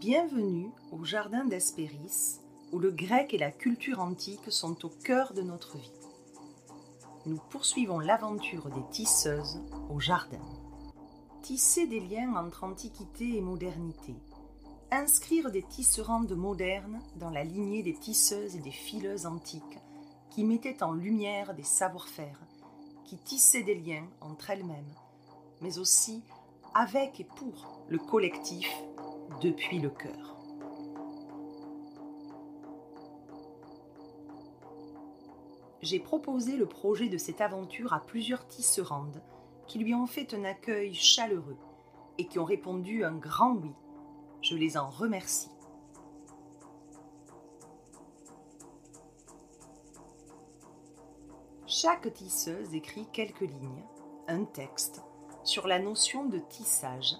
Bienvenue au jardin d'Hespéris, où le grec et la culture antique sont au cœur de notre vie. Nous poursuivons l'aventure des tisseuses au jardin. Tisser des liens entre antiquité et modernité. Inscrire des tisserandes modernes dans la lignée des tisseuses et des fileuses antiques qui mettaient en lumière des savoir-faire, qui tissaient des liens entre elles-mêmes, mais aussi avec et pour le collectif depuis le cœur. J'ai proposé le projet de cette aventure à plusieurs tisserandes qui lui ont fait un accueil chaleureux et qui ont répondu un grand oui. Je les en remercie. Chaque tisseuse écrit quelques lignes, un texte, sur la notion de tissage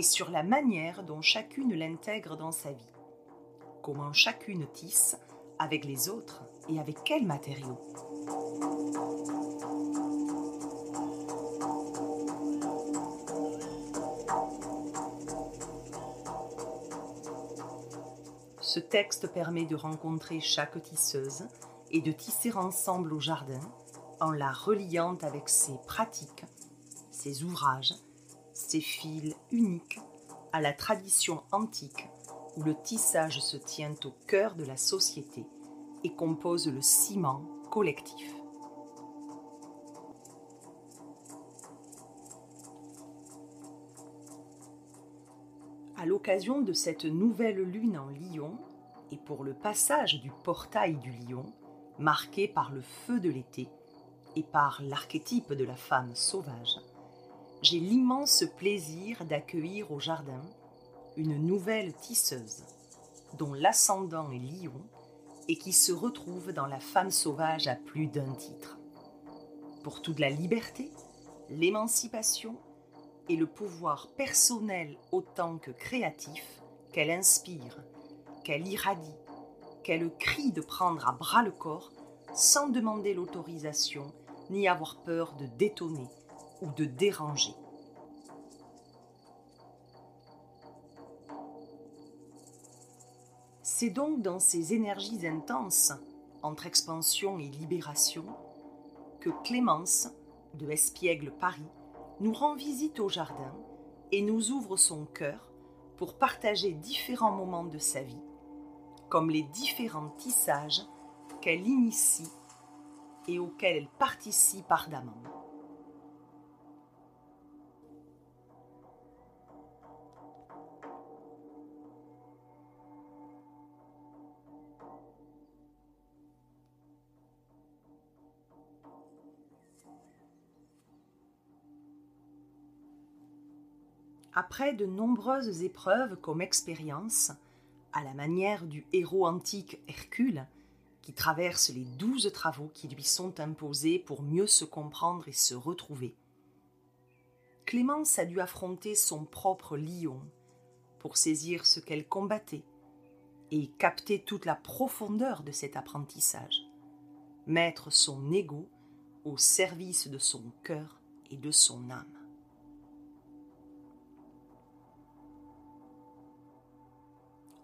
et sur la manière dont chacune l'intègre dans sa vie. Comment chacune tisse avec les autres et avec quels matériaux. Ce texte permet de rencontrer chaque tisseuse et de tisser ensemble au jardin en la reliant avec ses pratiques, ses ouvrages ces fils uniques à la tradition antique où le tissage se tient au cœur de la société et compose le ciment collectif. À l'occasion de cette nouvelle lune en Lion et pour le passage du portail du lion, marqué par le feu de l'été et par l'archétype de la femme sauvage, j'ai l'immense plaisir d'accueillir au jardin une nouvelle tisseuse, dont l'ascendant est lion et qui se retrouve dans la femme sauvage à plus d'un titre. Pour toute la liberté, l'émancipation et le pouvoir personnel autant que créatif qu'elle inspire, qu'elle irradie, qu'elle crie de prendre à bras le corps sans demander l'autorisation ni avoir peur de détonner ou de déranger. C'est donc dans ces énergies intenses, entre expansion et libération, que Clémence, de Espiègle Paris, nous rend visite au jardin et nous ouvre son cœur pour partager différents moments de sa vie, comme les différents tissages qu'elle initie et auxquels elle participe ardemment. Après de nombreuses épreuves comme expérience, à la manière du héros antique Hercule, qui traverse les douze travaux qui lui sont imposés pour mieux se comprendre et se retrouver, Clémence a dû affronter son propre lion pour saisir ce qu'elle combattait et capter toute la profondeur de cet apprentissage, mettre son ego au service de son cœur et de son âme.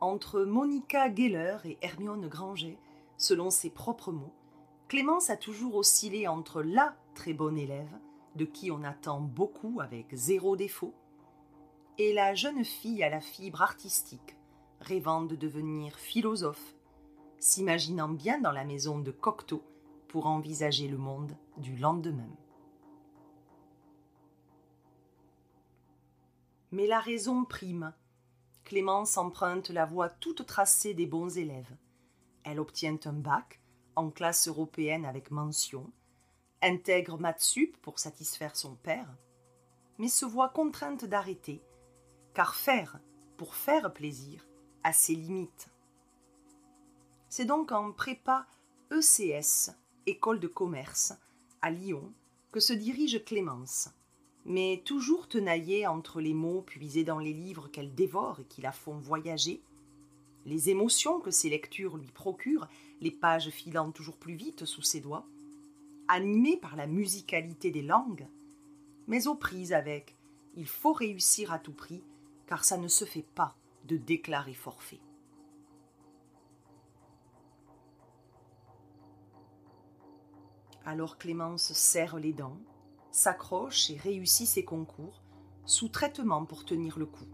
Entre Monica Geller et Hermione Granger, selon ses propres mots, Clémence a toujours oscillé entre la très bonne élève, de qui on attend beaucoup avec zéro défaut, et la jeune fille à la fibre artistique, rêvant de devenir philosophe, s'imaginant bien dans la maison de Cocteau pour envisager le monde du lendemain. Mais la raison prime Clémence emprunte la voie toute tracée des bons élèves. Elle obtient un bac en classe européenne avec mention, intègre Matsup pour satisfaire son père, mais se voit contrainte d'arrêter, car faire pour faire plaisir a ses limites. C'est donc en prépa ECS, école de commerce, à Lyon, que se dirige Clémence mais toujours tenaillée entre les mots puisés dans les livres qu'elle dévore et qui la font voyager, les émotions que ces lectures lui procurent, les pages filant toujours plus vite sous ses doigts, animée par la musicalité des langues, mais aux prises avec il faut réussir à tout prix, car ça ne se fait pas de déclarer forfait. Alors Clémence serre les dents, s'accroche et réussit ses concours, sous traitement pour tenir le coup.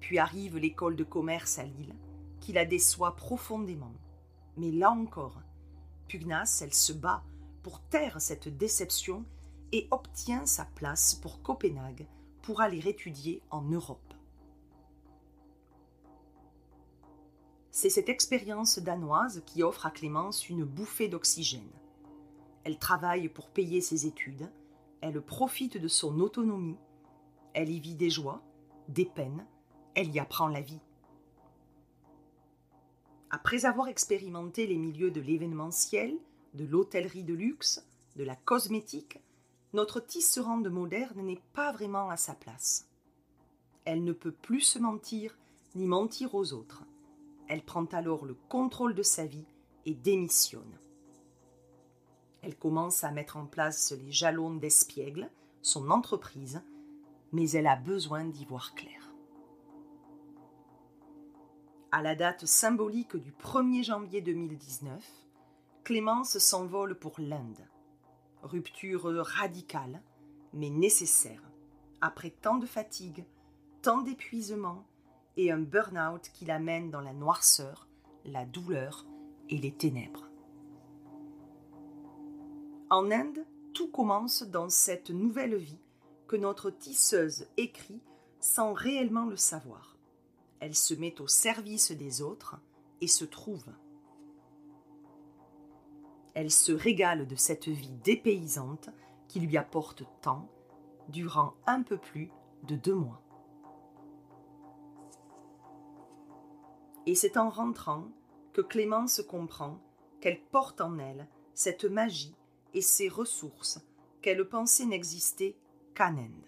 Puis arrive l'école de commerce à Lille, qui la déçoit profondément. Mais là encore, pugnace, elle se bat pour taire cette déception et obtient sa place pour Copenhague pour aller étudier en Europe. C'est cette expérience danoise qui offre à Clémence une bouffée d'oxygène. Elle travaille pour payer ses études, elle profite de son autonomie, elle y vit des joies, des peines, elle y apprend la vie. Après avoir expérimenté les milieux de l'événementiel, de l'hôtellerie de luxe, de la cosmétique, notre tisserande moderne n'est pas vraiment à sa place. Elle ne peut plus se mentir ni mentir aux autres. Elle prend alors le contrôle de sa vie et démissionne. Elle commence à mettre en place les jalons d'espiègle, son entreprise, mais elle a besoin d'y voir clair. À la date symbolique du 1er janvier 2019, Clémence s'envole pour l'Inde. Rupture radicale, mais nécessaire, après tant de fatigue, tant d'épuisement et un burn-out qui l'amène dans la noirceur, la douleur et les ténèbres. En Inde, tout commence dans cette nouvelle vie que notre tisseuse écrit sans réellement le savoir. Elle se met au service des autres et se trouve. Elle se régale de cette vie dépaysante qui lui apporte tant durant un peu plus de deux mois. Et c'est en rentrant que Clémence comprend qu'elle porte en elle cette magie et ces ressources qu'elle pensait n'exister qu'en Inde.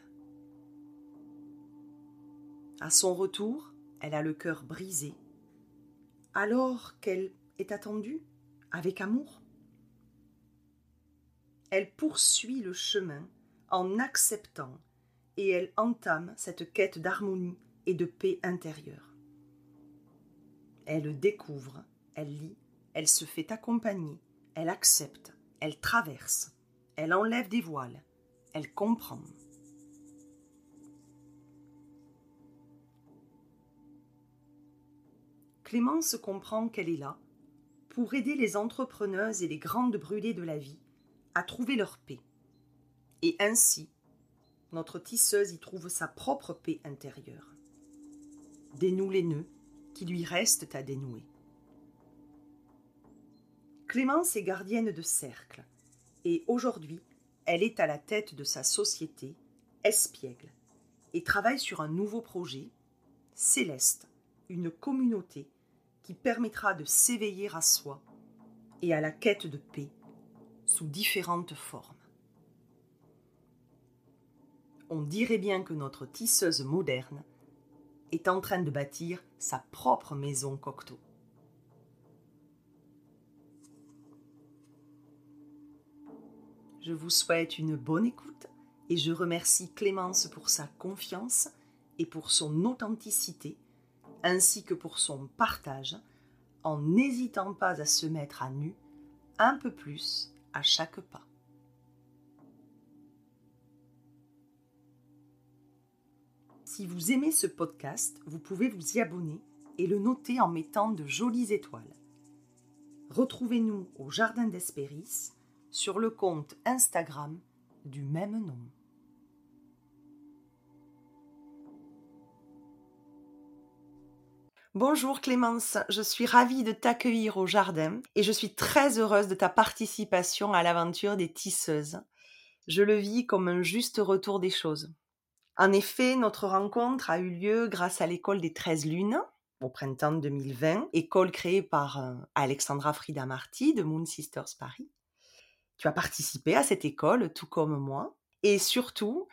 À son retour, elle a le cœur brisé, alors qu'elle est attendue avec amour? Elle poursuit le chemin en acceptant et elle entame cette quête d'harmonie et de paix intérieure. Elle découvre, elle lit, elle se fait accompagner, elle accepte, elle traverse, elle enlève des voiles, elle comprend. Clémence comprend qu'elle est là pour aider les entrepreneuses et les grandes brûlées de la vie à trouver leur paix. Et ainsi, notre tisseuse y trouve sa propre paix intérieure. Dénoue les nœuds qui lui restent à dénouer. Clémence est gardienne de cercle, et aujourd'hui, elle est à la tête de sa société, Espiègle, et travaille sur un nouveau projet, Céleste, une communauté qui permettra de s'éveiller à soi et à la quête de paix sous différentes formes. On dirait bien que notre tisseuse moderne est en train de bâtir sa propre maison Cocteau. Je vous souhaite une bonne écoute et je remercie Clémence pour sa confiance et pour son authenticité, ainsi que pour son partage, en n'hésitant pas à se mettre à nu un peu plus à chaque pas. Si vous aimez ce podcast, vous pouvez vous y abonner et le noter en mettant de jolies étoiles. Retrouvez-nous au Jardin d'Espéris sur le compte Instagram du même nom. Bonjour Clémence, je suis ravie de t'accueillir au jardin et je suis très heureuse de ta participation à l'aventure des tisseuses. Je le vis comme un juste retour des choses. En effet, notre rencontre a eu lieu grâce à l'école des 13 lunes au printemps 2020, école créée par euh, Alexandra Frida Marty de Moon Sisters Paris. Tu as participé à cette école tout comme moi et surtout,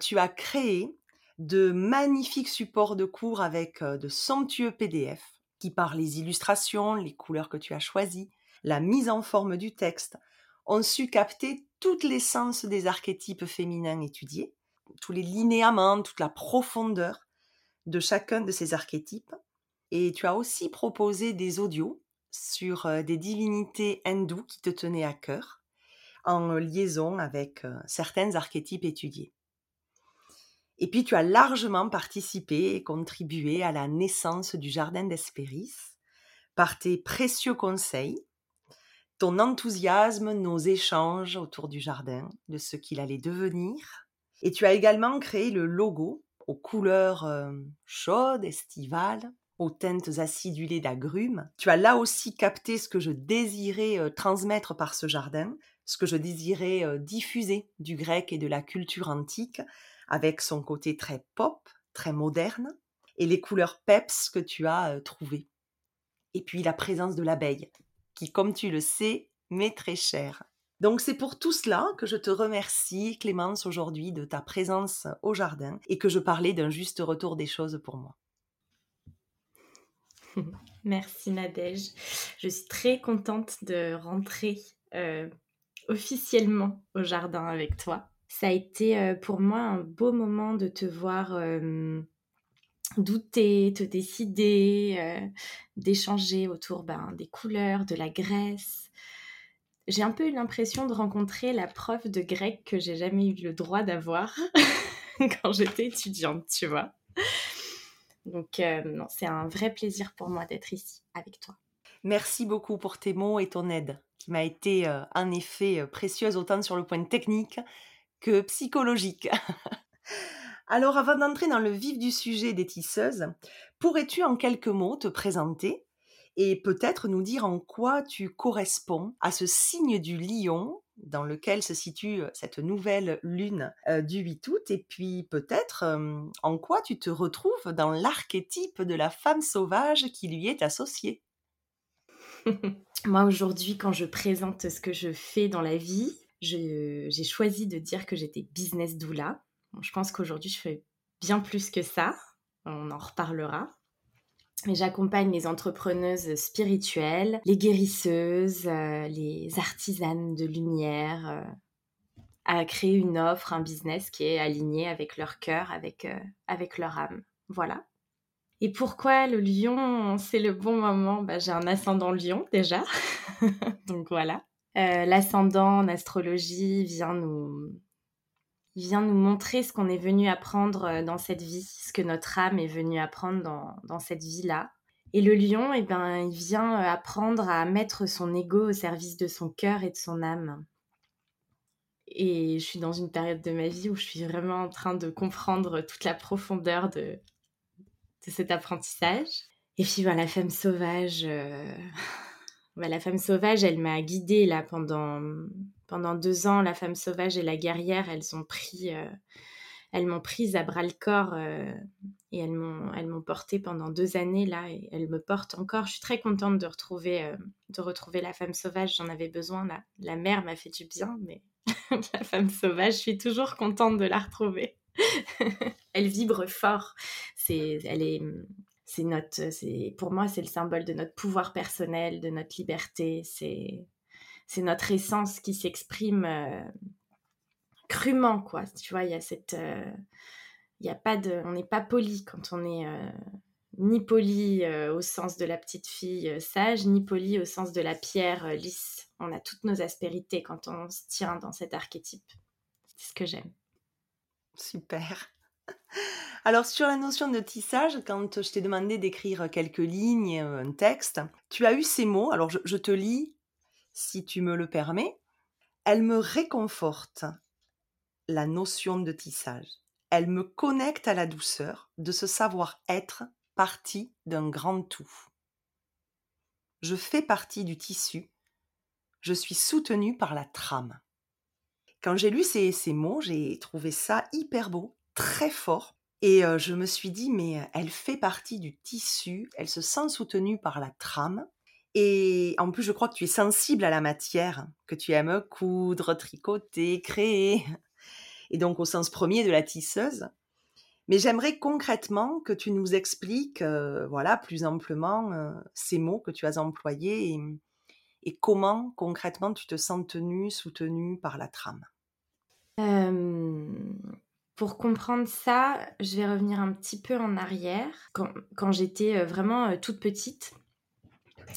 tu as créé de magnifiques supports de cours avec de somptueux PDF qui, par les illustrations, les couleurs que tu as choisies, la mise en forme du texte, ont su capter toute l'essence des archétypes féminins étudiés, tous les linéaments, toute la profondeur. de chacun de ces archétypes. Et tu as aussi proposé des audios sur des divinités hindoues qui te tenaient à cœur, en liaison avec certains archétypes étudiés. Et puis tu as largement participé et contribué à la naissance du Jardin d'Espéris par tes précieux conseils, ton enthousiasme, nos échanges autour du jardin, de ce qu'il allait devenir. Et tu as également créé le logo aux couleurs chaudes, estivales, aux teintes acidulées d'agrumes. Tu as là aussi capté ce que je désirais transmettre par ce jardin, ce que je désirais diffuser du grec et de la culture antique, avec son côté très pop, très moderne, et les couleurs peps que tu as trouvées. Et puis la présence de l'abeille, qui, comme tu le sais, m'est très chère. Donc c'est pour tout cela que je te remercie, Clémence, aujourd'hui de ta présence au jardin et que je parlais d'un juste retour des choses pour moi. Merci Nadège. Je suis très contente de rentrer officiellement au jardin avec toi. Ça a été euh, pour moi un beau moment de te voir euh, douter, te décider, d'échanger autour ben, des couleurs, de la graisse. J'ai un peu eu l'impression de rencontrer la prof de grec que j'ai jamais eu le droit d'avoir quand j'étais étudiante, tu vois. Donc, euh, c'est un vrai plaisir pour moi d'être ici avec toi. Merci beaucoup pour tes mots et ton aide, qui m'a été euh, en effet précieuse autant sur le point technique que psychologique. Alors, avant d'entrer dans le vif du sujet des tisseuses, pourrais-tu en quelques mots te présenter et peut-être nous dire en quoi tu corresponds à ce signe du lion dans lequel se situe cette nouvelle lune du 8 août, et puis peut-être en quoi tu te retrouves dans l'archétype de la femme sauvage qui lui est associée? Moi aujourd'hui, quand je présente ce que je fais dans la vie, j'ai choisi de dire que j'étais business doula. je pense qu'aujourd'hui, je fais bien plus que ça. On en reparlera. Mais j'accompagne les entrepreneuses spirituelles, les guérisseuses, euh, les artisanes de lumière euh, à créer une offre, un business qui est aligné avec leur cœur, avec, euh, avec leur âme. Voilà. Et pourquoi le lion, c'est le bon moment? Bah, J'ai un ascendant lion déjà. Donc voilà. L'ascendant en astrologie vient nous, vient nous montrer ce qu'on est venu apprendre euh, dans cette vie, ce que notre âme est venue apprendre dans, dans cette vie-là. Et le lion, eh ben, il vient euh, apprendre à mettre son ego au service de son cœur et de son âme. Et je suis dans une période de ma vie où je suis vraiment en train de comprendre toute la profondeur de, de cet apprentissage. Et puis, ben, la femme sauvage, ben, la femme sauvage, elle m'a guidée là pendant pendant deux ans, la femme sauvage et la guerrière, elles ont pris, euh, elles m'ont prise à bras le corps euh, et elles m'ont, elles m'ont portée pendant deux années là et elles me portent encore. Je suis très contente de retrouver, de retrouver la femme sauvage. J'en avais besoin là. La mère m'a fait du bien, mais la femme sauvage, je suis toujours contente de la retrouver. Elle vibre fort. C'est, elle est, c'est notre, c'est, pour moi, c'est le symbole de notre pouvoir personnel, de notre liberté. C'est, c'est notre essence qui s'exprime euh, crûment, quoi. Tu vois, il y a cette. Euh, y a pas de. On n'est pas poli quand on est. Euh, ni poli au sens de la petite fille sage, ni poli au sens de la pierre lisse. On a toutes nos aspérités quand on se tient dans cet archétype. C'est ce que j'aime. Super. Alors sur la notion de tissage, quand je t'ai demandé d'écrire quelques lignes, un texte, tu as eu ces mots. Alors je te lis si tu me le permets, elle me réconforte la notion de tissage. Elle me connecte à la douceur de ce savoir-être partie d'un grand tout. Je fais partie du tissu. Je suis soutenue par la trame. Quand j'ai lu ces, mots, j'ai trouvé ça hyper beau, très fort. Et euh, je me suis dit, mais elle fait partie du tissu, elle se sent soutenue par la trame. Et en plus, je crois que tu es sensible à la matière, que tu aimes coudre, tricoter, créer. Et donc au sens premier de la tisseuse. Mais j'aimerais concrètement que tu nous expliques, euh, voilà, plus amplement euh, ces mots que tu as employés comment concrètement tu te sens tenue, soutenue par la trame? pour comprendre ça, je vais revenir un petit peu en arrière. Quand, j'étais vraiment toute petite,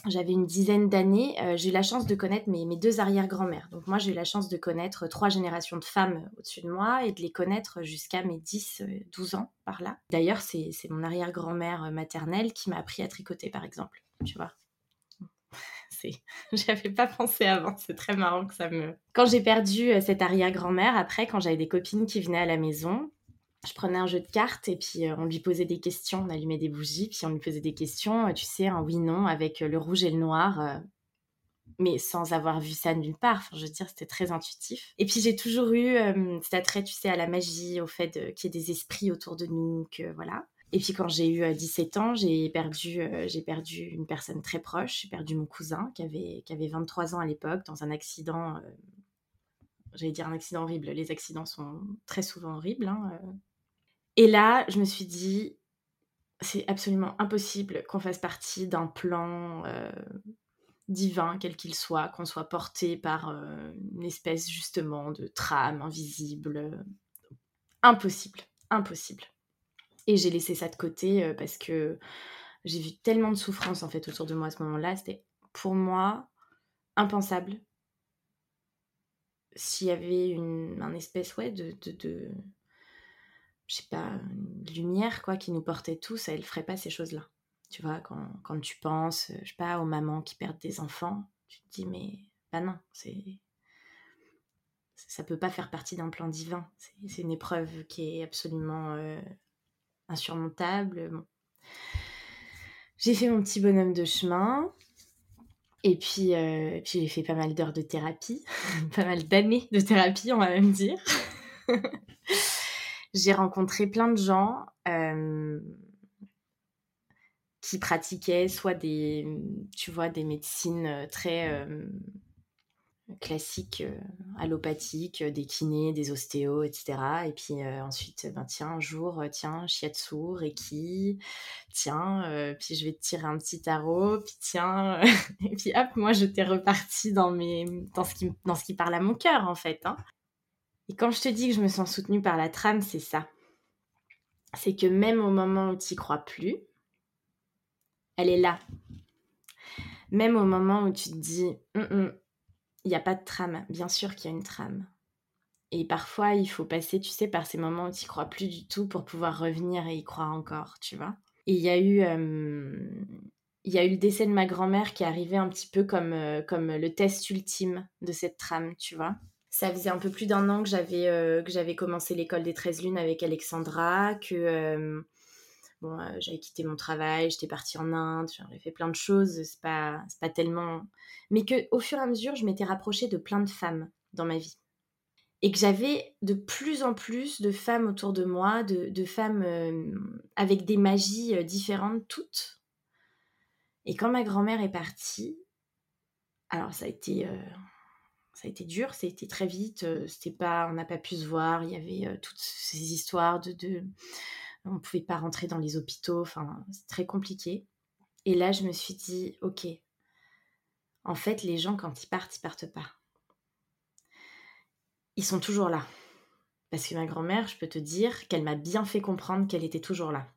j'avais une dizaine d'années, j'ai eu la chance de connaître mes, deux arrière-grand-mères. Donc moi, j'ai eu la chance de connaître trois générations de femmes au-dessus de moi et de les connaître jusqu'à mes 10-12 ans par là. D'ailleurs, c'est mon arrière-grand-mère maternelle qui m'a appris à tricoter, par exemple. Tu vois J'avais pas pensé avant, c'est très marrant que ça me... Quand j'ai perdu euh, cette arrière-grand-mère, après, quand j'avais des copines qui venaient à la maison, je prenais un jeu de cartes et puis euh, on lui posait des questions, on allumait des bougies, puis on lui posait des questions, euh, tu sais, un oui-non avec le rouge et le noir, mais sans avoir vu ça nulle part. Je veux dire, c'était très intuitif. Et puis j'ai toujours eu cet attrait, tu sais, à la magie, au fait qu'il y ait des esprits autour de nous, que voilà. Et puis quand j'ai eu 17 euh, ans, j'ai perdu, euh, perdu une personne très proche. J'ai perdu mon cousin qui avait, qui avait 23 ans à l'époque dans un accident. Euh, j'allais dire un accident horrible. Les accidents sont très souvent horribles. Hein, Et là, je me suis dit, c'est absolument impossible qu'on fasse partie d'un plan divin, quel qu'il soit, qu'on soit porté par une espèce justement de trame invisible. Impossible, impossible. Et j'ai laissé ça de côté euh, parce que j'ai vu tellement de souffrance en fait autour de moi à ce moment-là. C'était pour moi impensable. S'il y avait une un espèce ouais, de, de, de je sais pas, une lumière quoi qui nous portait tous, elle ferait pas ces choses-là. Tu vois, quand, quand, tu penses, je sais pas, aux mamans qui perdent des enfants, tu te dis mais bah non, c'est ça peut pas faire partie d'un plan divin. C'est une épreuve qui est absolument euh, insurmontable. J'ai fait mon petit bonhomme de chemin. Et puis, euh, puis j'ai fait pas mal d'heures de thérapie, pas mal d'années de thérapie, on va même dire. j'ai rencontré plein de gens euh, qui pratiquaient soit des, tu vois, des médecines très euh, classiques, euh, allopathiques, euh, des kinés, des ostéos, etc. Et puis euh, ensuite, ben, tiens, un jour, tiens, shiatsu, reiki, tiens, puis je vais te tirer un petit tarot, puis tiens, et puis hop, moi je t'ai reparti dans, mes, dans, ce qui, dans ce qui parle à mon cœur en fait. Hein. Et quand je te dis que je me sens soutenue par la trame, c'est ça. C'est que même au moment où tu crois plus, elle est là. Même au moment où tu te dis, hum, hum, il n'y a pas de trame. Bien sûr qu'il y a une trame. Et parfois, il faut passer, tu sais, par ces moments où tu crois plus du tout pour pouvoir revenir et y croire encore, tu vois. Et il y a eu... Euh, il y a eu le décès de ma grand-mère qui arrivé un petit peu comme, euh, comme le test ultime de cette trame, tu vois. Ça faisait un peu plus d'un an que j'avais euh, que j'avais commencé l'école des 13 lunes avec Alexandra, que bon, j'avais quitté mon travail, j'étais partie en Inde, j'avais fait plein de choses, c'est pas, pas tellement mais que au fur et à mesure, je m'étais rapprochée de plein de femmes dans ma vie. Et que j'avais de plus en plus de femmes autour de moi, de, femmes euh, avec des magies euh, différentes toutes. Et quand ma grand-mère est partie, alors ça a été, euh, ça a été dur, ça a été très vite. c'était pas, on n'a pas pu se voir. Il y avait toutes ces histoires de, de on pouvait pas rentrer dans les hôpitaux. Enfin, c'est très compliqué. Et là, je me suis dit, ok, en fait, les gens, quand ils partent, ils partent pas. Ils sont toujours là. Parce que ma grand-mère, je peux te dire qu'elle m'a bien fait comprendre qu'elle était toujours là.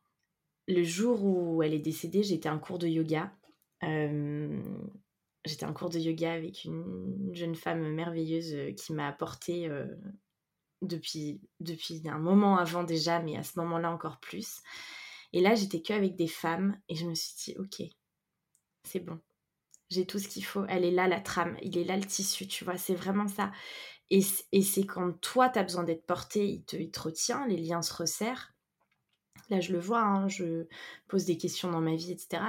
Le jour où elle est décédée, j'étais en cours de yoga. Euh, j'étais en cours de yoga avec une jeune femme merveilleuse euh, qui m'a apporté euh, depuis, depuis un moment avant déjà, mais à ce moment-là encore plus. Et là, j'étais que avec des femmes et je me suis dit, ok, c'est bon j'ai tout ce qu'il faut, elle est là la trame, il est là le tissu, tu vois, c'est vraiment ça. Et, c'est quand toi, tu as besoin d'être porté, il te, il te retient, les liens se resserrent. Là, je le vois, hein, je pose des questions dans ma vie, etc.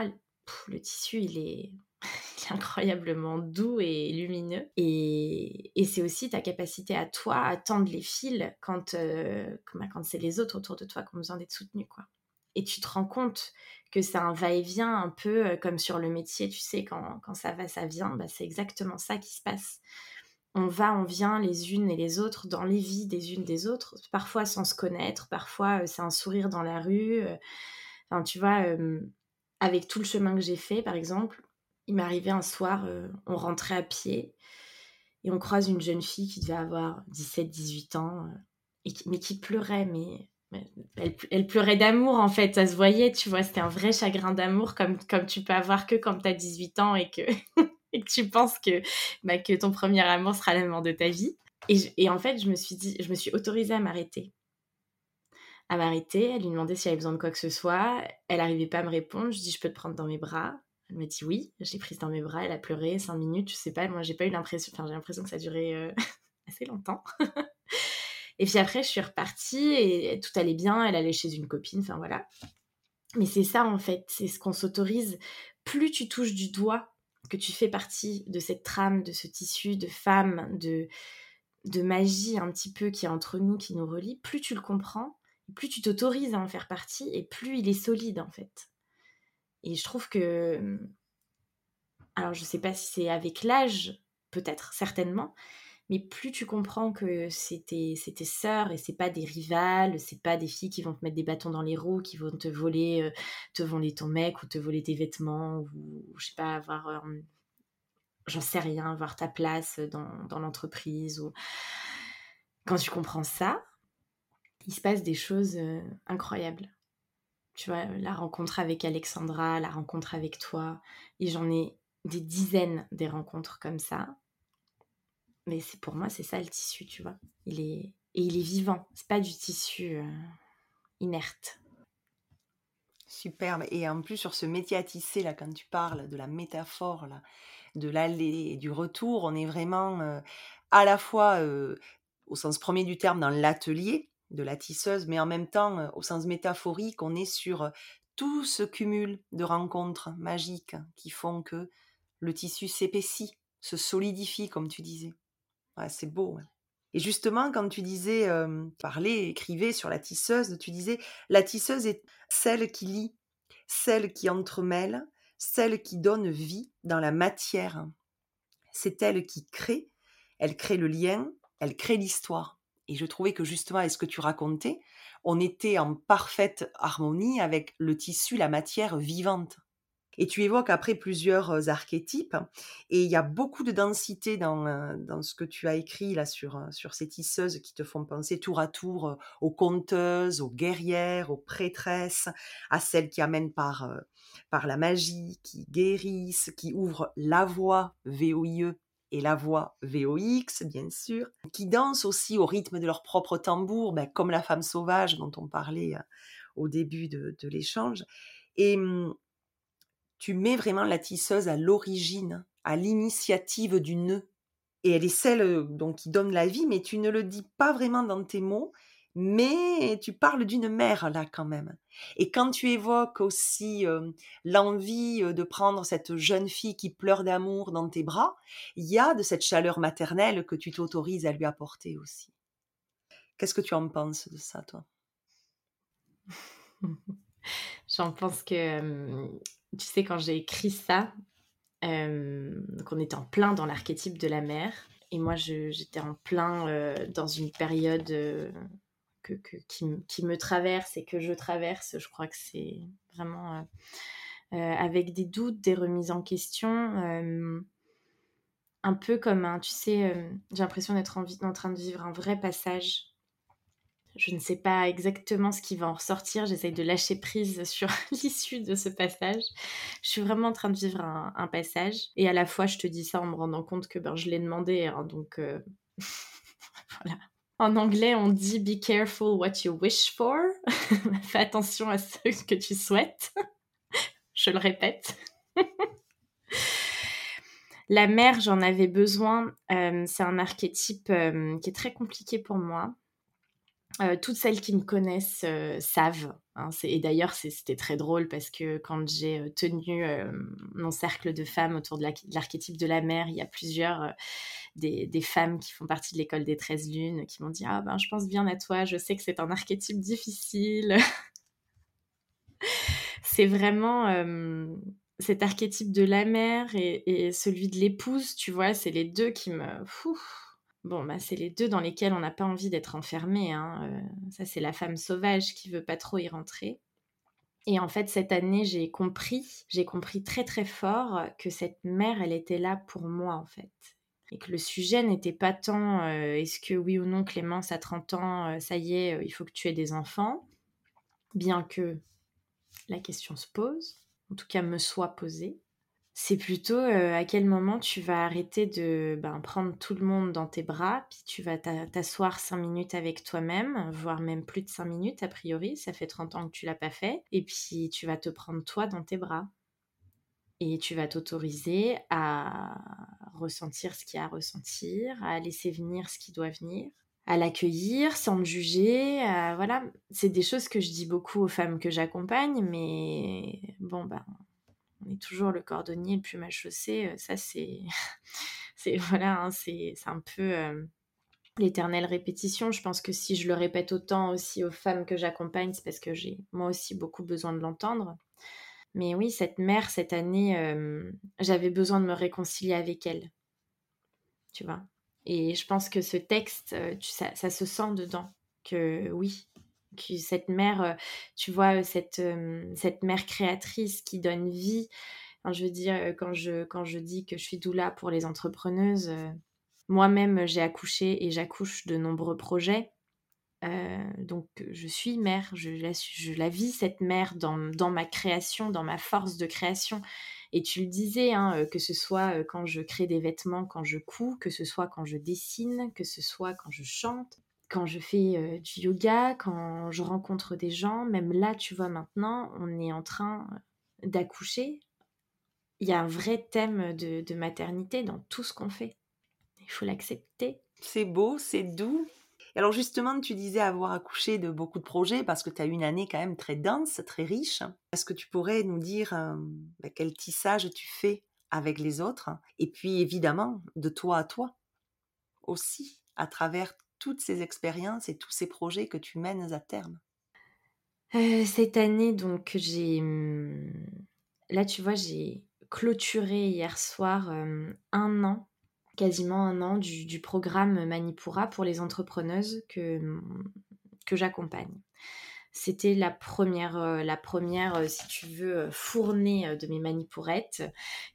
le tissu, il est, incroyablement doux et lumineux. Et, c'est aussi ta capacité à toi à tendre les fils quand, euh, bah, quand c'est les autres autour de toi qui ont besoin d'être soutenus, quoi et tu te rends compte que c'est un va-et-vient un peu euh, comme sur le métier, tu sais, quand, ça va, ça vient, bah, c'est exactement ça qui se passe. On va, on vient les unes et les autres dans les vies des unes des autres, parfois sans se connaître, parfois euh, c'est un sourire dans la rue. Enfin, tu vois, avec tout le chemin que j'ai fait, par exemple, il arrivé un soir, on rentrait à pied et on croise une jeune fille qui devait avoir 17-18 ans, mais qui pleurait, mais elle, pleurait d'amour en fait, ça se voyait, tu vois, c'était un vrai chagrin d'amour comme, comme tu peux avoir que quand tu as 18 ans et que, et tu penses que, bah, que ton premier amour sera l'amour de ta vie. Et, et, en fait, je me suis dit, je me suis autorisée à m'arrêter. À m'arrêter, à lui demander si elle avait besoin de quoi que ce soit. Elle n'arrivait pas à me répondre. Je dis, je peux te prendre dans mes bras. Elle m'a dit oui. Je l'ai prise dans mes bras. Elle a pleuré cinq minutes. Je sais pas, moi, j'ai pas eu l'impression, enfin, j'ai l'impression que ça a duré euh, assez longtemps. Et puis après, je suis repartie et tout allait bien. Elle allait chez une copine, enfin voilà. Mais c'est ça en fait, c'est ce qu'on s'autorise. Plus tu touches du doigt que tu fais partie de cette trame, de ce tissu de femmes, de, de magie un petit peu qui est entre nous, qui nous relie, plus tu le comprends, plus tu t'autorises à en faire partie et plus il est solide en fait. Et je trouve que. Alors je sais pas si c'est avec l'âge, peut-être, certainement, mais plus tu comprends que c'était tes sœurs et c'est pas des rivales, c'est pas des filles qui vont te mettre des bâtons dans les roues, qui vont te voler, euh, te voler ton mec ou te voler tes vêtements ou je sais pas avoir, euh, j'en sais rien, avoir ta place dans, dans l'entreprise ou quand tu comprends ça, il se passe des choses euh, incroyables. Tu vois, la rencontre avec Alexandra, la rencontre avec toi, et j'en ai des dizaines des rencontres comme ça mais c'est pour moi, c'est ça le tissu, tu vois. Il est et il est vivant. C'est pas du tissu euh, inerte. Superbe. Et en plus sur ce métier à tisser là, quand tu parles de la métaphore là, de l'aller et du retour, on est vraiment euh, à la fois euh, au sens premier du terme dans l'atelier de la tisseuse, mais en même temps au sens métaphorique, on est sur tout ce cumul de rencontres magiques qui font que le tissu s'épaissit, se solidifie, comme tu disais c'est beau. Et justement, quand tu disais parler, écrivais sur la tisseuse, tu disais la tisseuse est celle qui lit, celle qui entremêle, celle qui donne vie dans la matière. C'est elle qui crée, elle crée le lien, elle crée l'histoire. Et je trouvais que justement, avec ce que tu racontais, on était en parfaite harmonie avec le tissu, la matière vivante. Et tu évoques après plusieurs archétypes. Et il y a beaucoup de densité dans, dans ce que tu as écrit là sur, sur ces tisseuses qui te font penser tour à tour aux conteuses, aux guerrières, aux prêtresses, à celles qui amènent par, par la magie, qui guérissent, qui ouvrent la voie VOIE et la voix VOX, bien sûr, qui dansent aussi au rythme de leur propre tambour, ben, comme la femme sauvage dont on parlait au début de, de l'échange. Et mmh, tu mets vraiment la tisseuse à l'origine, à l'initiative du nœud. Et elle est celle donc qui donne la vie, mais tu ne le dis pas vraiment dans tes mots, mais tu parles d'une mère là quand même. Et quand tu évoques aussi l'envie de prendre cette jeune fille qui pleure d'amour dans tes bras, il y a de cette chaleur maternelle que tu t'autorises à lui apporter aussi. Qu'est-ce que tu en penses de ça, toi? J'en pense que tu sais, quand j'ai écrit ça, euh, donc on était en plein dans l'archétype de la mère. Et moi, j'étais en plein euh, dans une période euh, que, qui, me traverse et que je traverse. Je crois que c'est vraiment avec des doutes, des remises en question. un peu comme un, tu sais, j'ai l'impression d'être en, train de vivre un vrai passage je ne sais pas exactement ce qui va en ressortir. J'essaye de lâcher prise sur l'issue de ce passage. Je suis vraiment en train de vivre un, passage. Et à la fois, je te dis ça en me rendant compte que ben, je l'ai demandé. Hein, donc, euh, voilà. En anglais, on dit Be careful what you wish for. Fais attention à ce que tu souhaites. je le répète. La mère, j'en avais besoin. Euh, c'est un archétype euh, qui est très compliqué pour moi euh, toutes celles qui me connaissent savent. Hein, et d'ailleurs, c'était très drôle parce que quand j'ai euh, tenu mon cercle de femmes autour de l'archétype de, la mère, il y a plusieurs des, femmes qui font partie de l'école des 13 lunes qui m'ont dit Ah ben, je pense bien à toi, je sais que c'est un archétype difficile. c'est vraiment cet archétype de la mère et celui de l'épouse, tu vois, c'est les deux qui me. Bon, bah, c'est les deux dans lesquels on n'a pas envie d'être enfermé. Hein. Euh, ça, c'est la femme sauvage qui veut pas trop y rentrer. Et en fait, cette année, j'ai compris, j'ai compris très très fort que cette mère, elle était là pour moi en fait. et que le sujet n'était pas tant est-ce que oui ou non Clémence à 30 ans, ça y est, il faut que tu aies des enfants, bien que la question se pose, en tout cas me soit posée. C'est plutôt à quel moment tu vas arrêter de ben, prendre tout le monde dans tes bras, puis tu vas t'asseoir 5 minutes avec toi-même, voire même plus de 5 minutes a priori, ça fait 30 ans que tu l'as pas fait, et puis tu vas te prendre toi dans tes bras. Et tu vas t'autoriser à ressentir ce qu'il y a à ressentir, à laisser venir ce qui doit venir, à l'accueillir sans me juger. voilà, c'est des choses que je dis beaucoup aux femmes que j'accompagne, mais bon, ben, on est toujours le cordonnier le plus mal chaussé. Euh, ça, c'est. voilà, hein, c'est un peu. Euh, l'éternelle répétition. Je pense que si je le répète autant aussi aux femmes que j'accompagne, c'est parce que j'ai moi aussi beaucoup besoin de l'entendre. Mais oui, cette mère, cette année, euh, j'avais besoin de me réconcilier avec elle. Tu vois? Et je pense que ce texte, euh, ça, se sent dedans. Que oui, cette mère, euh, tu vois, cette, cette mère créatrice qui donne vie. je veux dire, quand je, quand je dis que je suis doula pour les entrepreneuses, moi-même, j'ai accouché et j'accouche de nombreux projets. Euh, donc je suis mère, je la, je la vis cette mère dans, dans, ma création, dans ma force de création. Et tu le disais, hein, euh, que ce soit euh, quand je crée des vêtements, quand je couds, que ce soit quand je dessine, que ce soit quand je chante, quand je fais du yoga, quand je rencontre des gens, même là, tu vois, maintenant, on est en train d'accoucher. Il y a un vrai thème de, de maternité dans tout ce qu'on fait. Il faut l'accepter. C'est beau, c'est doux, alors justement, tu disais avoir accouché de beaucoup de projets parce que tu as eu une année quand même très dense, très riche. Est-ce que tu pourrais nous dire euh, bah, quel tissage tu fais avec les autres? Et puis évidemment, de toi à toi aussi, à travers toutes ces expériences et tous ces projets que tu mènes à terme. Euh, cette année, donc, j'ai... Hum, là, tu vois, j'ai clôturé hier soir euh, un an quasiment un an du, programme Manipura pour les entrepreneuses que, que j'accompagne. C'était la première, euh, la première, euh, si tu veux, euh, fournée de mes manipourettes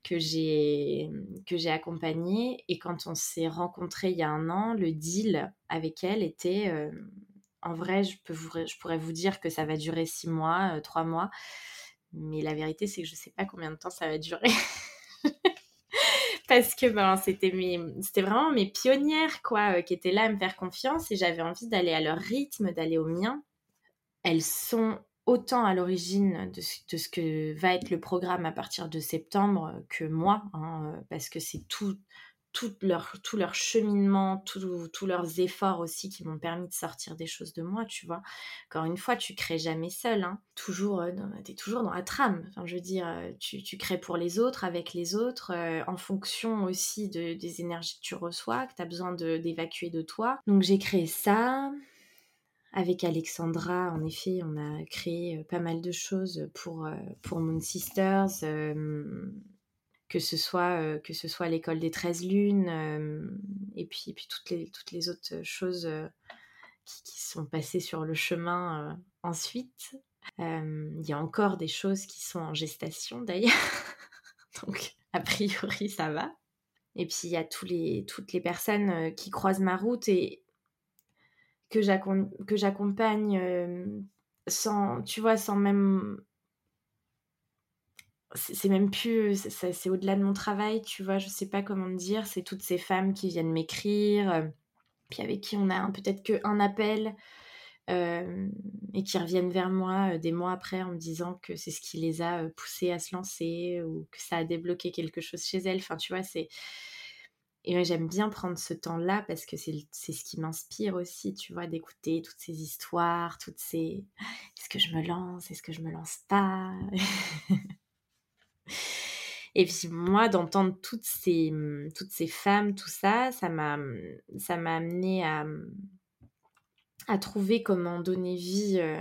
que j'ai que j'ai accompagnée. Et quand on s'est rencontrés il y a un an, le deal avec elle était, en vrai, je, peux je pourrais vous dire que ça va durer six mois, trois mois. Mais la vérité, c'est que je ne sais pas combien de temps ça va durer. parce que ben, c'était c'était vraiment mes pionnières quoi qui étaient là à me faire confiance et j'avais envie d'aller à leur rythme, d'aller au mien. Elles sont autant à l'origine de, ce que va être le programme à partir de septembre que moi, hein, euh, parce que c'est tout, tout leur, tout leur cheminement, tous leurs efforts aussi qui m'ont permis de sortir des choses de moi, tu vois. Encore une fois, tu crées jamais seul, hein. toujours, euh, tu es toujours dans la trame. Enfin, je veux dire, euh, tu, crées pour les autres, avec les autres, en fonction aussi de, des énergies que tu reçois, que tu as besoin d'évacuer de, toi. Donc j'ai créé ça. Avec Alexandra, en effet, on a créé pas mal de choses pour, pour Moon Sisters que ce soit euh, que soit l'école des 13 lunes euh, et puis puis toutes les toutes les autres choses euh, qui, sont passées sur le chemin ensuite. Il y a encore des choses qui sont en gestation d'ailleurs. Donc a priori ça va. Et puis il y a tous les toutes les personnes qui croisent ma route et que j'accompagne sans tu vois sans même c'est même plus, c'est au-delà de mon travail, tu vois, je sais pas comment dire, c'est toutes ces femmes qui viennent m'écrire, euh, puis avec qui on a peut-être qu'un appel, euh, et qui reviennent vers moi euh, des mois après en me disant que c'est ce qui les a poussées à se lancer, ou que ça a débloqué quelque chose chez elles, enfin tu vois, c'est... Et j'aime bien prendre ce temps-là parce que c'est ce qui m'inspire aussi, tu vois, d'écouter toutes ces histoires, toutes ces... Est-ce que je me lance? Est-ce que je me lance pas? Et puis moi, d'entendre toutes ces, toutes ces femmes, tout ça, ça m'a, amené à, à trouver comment donner vie euh,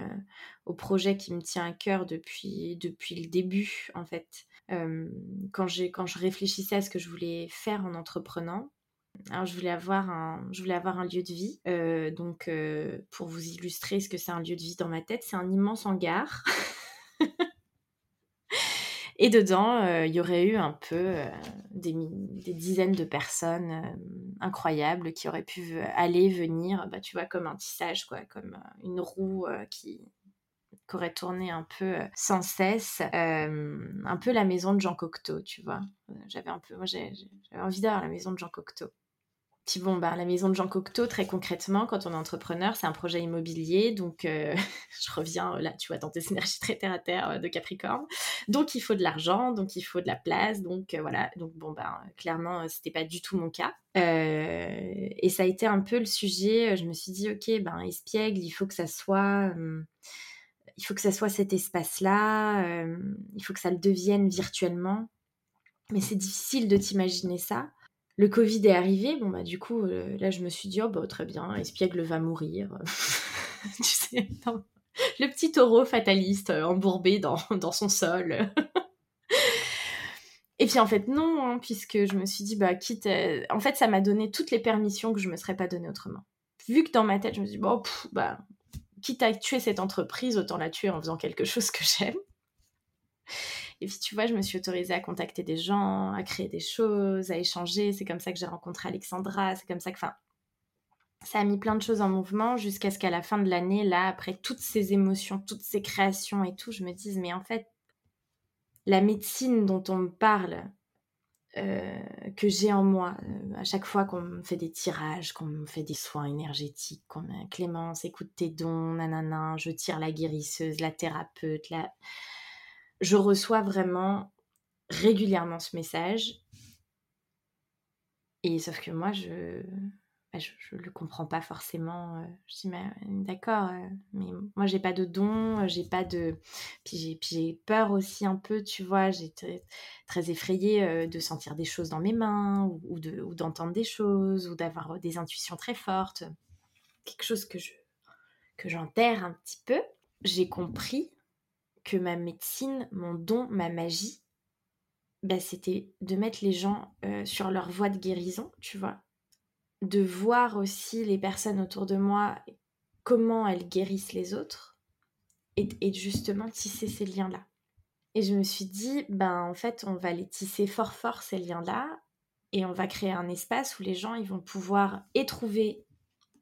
au projet qui me tient à cœur depuis, depuis le début, en fait. Euh, quand, quand je réfléchissais à ce que je voulais faire en entreprenant, alors, je voulais avoir un, je voulais avoir un lieu de vie. Euh, donc, pour vous illustrer ce que c'est un lieu de vie dans ma tête, c'est un immense hangar Et dedans, il y aurait eu un peu des, des, dizaines de personnes incroyables qui auraient pu aller, venir, bah, tu vois, comme un tissage, quoi, comme une roue qui, qui aurait tourné un peu sans cesse, un peu la maison de Jean Cocteau, tu vois. J'avais un peu, moi j'avais envie d'avoir la maison de Jean Cocteau. Puis bon, bah, la maison de Jean Cocteau, très concrètement, quand on est entrepreneur, c'est un projet immobilier. Donc, euh, je reviens là, tu vois, dans tes énergies très terre à terre euh, de Capricorne. Donc, il faut de l'argent, donc il faut de la place. Donc, euh, voilà. Donc, bon, bah, clairement, c'était pas du tout mon cas. et ça a été un peu le sujet. Je me suis dit, OK, ben, espiègle, il faut que ça soit. Il faut que ça soit cet espace-là. il faut que ça le devienne virtuellement. Mais c'est difficile de t'imaginer ça le Covid est arrivé, bon bah du coup euh, là je me suis dit oh bah très bien, Espiègle va mourir, tu sais, le petit taureau fataliste euh, embourbé dans, dans son sol. Et puis en fait non, hein, puisque je me suis dit bah quitte, en fait ça m'a donné toutes les permissions que je me serais pas donné autrement. Vu que dans ma tête je me suis dit bon bah quitte à tuer cette entreprise, autant la tuer en faisant quelque chose que j'aime. Et puis tu vois, je me suis autorisée à contacter des gens, à créer des choses, à échanger. C'est comme ça que j'ai rencontré Alexandra. C'est comme ça que, enfin, ça a mis plein de choses en mouvement jusqu'à ce qu'à la fin de l'année, là, après toutes ces émotions, toutes ces créations et tout, je me dise, mais en fait, la médecine dont on me parle, euh, que j'ai en moi, euh, à chaque fois qu'on me fait des tirages, qu'on me fait des soins énergétiques, qu'on me Clémence, écoute tes dons, nanana, je tire la guérisseuse, la thérapeute, la je reçois vraiment régulièrement ce message. Et sauf que moi, je bah, je, le comprends pas forcément. Euh, je dis, mais d'accord, euh, mais moi, j'ai pas de don, j'ai pas de. Puis j'ai peur aussi un peu, tu vois, j'étais très effrayée de sentir des choses dans mes mains, ou, ou d'entendre des choses, ou d'avoir des intuitions très fortes. Quelque chose que je que j'enterre un petit peu. J'ai compris que ma médecine, mon don, ma magie, bah, c'était de mettre les gens sur leur voie de guérison, tu vois. De voir aussi les personnes autour de moi, comment elles guérissent les autres, et, justement tisser ces liens-là. Et je me suis dit, ben en fait, on va les tisser fort fort, ces liens-là, et on va créer un espace où les gens, ils vont pouvoir et trouver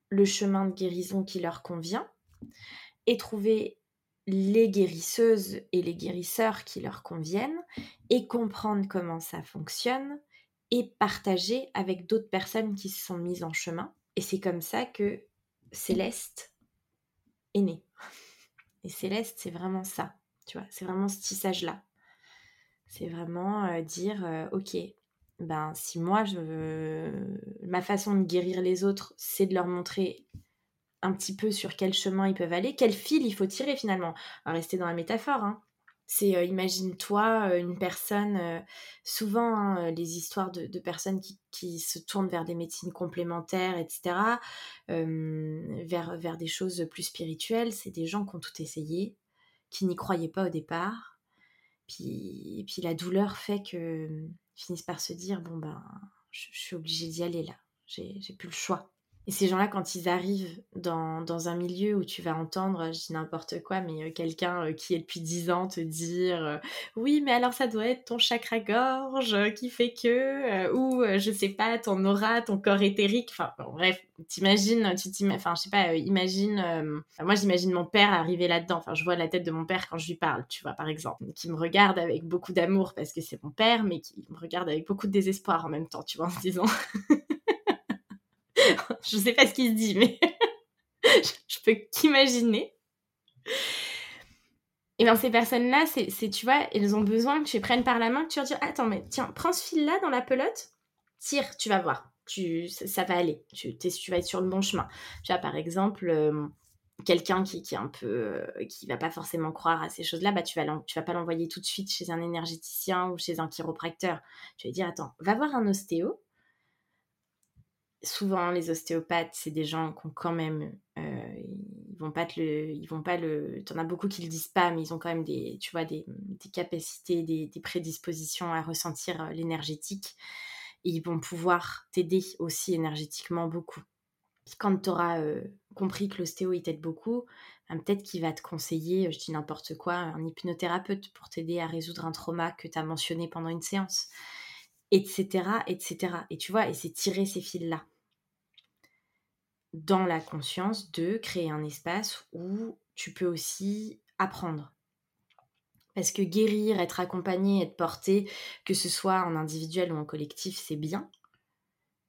le chemin de guérison qui leur convient, et trouver les guérisseuses et les guérisseurs qui leur conviennent et comprendre comment ça fonctionne et partager avec d'autres personnes qui se sont mises en chemin. Et c'est comme ça que Céleste est née. Et Céleste, c'est vraiment ça, tu vois, c'est vraiment ce tissage-là. C'est vraiment euh, dire, euh, ok, ben si moi, je, ma façon de guérir les autres, c'est de leur montrer un petit peu sur quel chemin ils peuvent aller, quel fil il faut tirer finalement. Rester dans la métaphore. Hein. C'est, euh, imagine-toi, euh, une personne, euh, souvent hein, les histoires de, personnes qui, se tournent vers des médecines complémentaires, etc., vers, vers des choses plus spirituelles, c'est des gens qui ont tout essayé, qui n'y croyaient pas au départ. Puis, puis la douleur fait que finissent par se dire, bon ben, je, je suis obligée d'y aller là, j'ai plus le choix. Et ces gens-là, quand ils arrivent dans, dans, un milieu où tu vas entendre, je dis n'importe quoi, mais euh, quelqu'un euh, qui est depuis 10 ans te dire euh, Oui, mais alors ça doit être ton chakra-gorge qui fait que, ou je sais pas, ton aura, ton corps éthérique. Enfin, bref, t'imagines, tu t'imagines, enfin, je sais pas, imagine, moi j'imagine mon père arriver là-dedans. Enfin, je vois la tête de mon père quand je lui parle, tu vois, par exemple, qui me regarde avec beaucoup d'amour parce que c'est mon père, mais qui me regarde avec beaucoup de désespoir en même temps, tu vois, en se disant. je sais pas ce qu'il se dit, mais je peux qu'imaginer. Et bien ces personnes-là, c'est, tu vois, elles ont besoin que tu les prennes par la main, que tu leur dis, attends, mais tiens, prends ce fil-là dans la pelote, tire, tu vas voir, tu, ça, va aller, tu, tu vas être sur le bon chemin. Tu vois, par exemple, euh, quelqu'un qui, qui est un peu, euh, qui va pas forcément croire à ces choses-là, bah tu vas, tu vas pas l'envoyer tout de suite chez un énergéticien ou chez un chiropracteur. Tu vas dire, attends, va voir un ostéo, souvent les ostéopathes, c'est des gens qui ont quand même, euh, ils vont pas te le, ils vont pas le, t'en as beaucoup qui le disent pas, mais ils ont quand même des, tu vois, des, capacités, des, prédispositions à ressentir euh, l'énergétique, et ils vont pouvoir t'aider aussi énergétiquement beaucoup. quand tu auras compris que l'ostéo, il t'aide beaucoup, ben, peut-être qu'il va te conseiller, je dis n'importe quoi, un hypnothérapeute pour t'aider à résoudre un trauma que tu as mentionné pendant une séance, etc., etc. Et tu vois, et c'est tirer ces fils-là dans la conscience de créer un espace où tu peux aussi apprendre. Parce que guérir, être accompagné, être porté, que ce soit en individuel ou en collectif, c'est bien.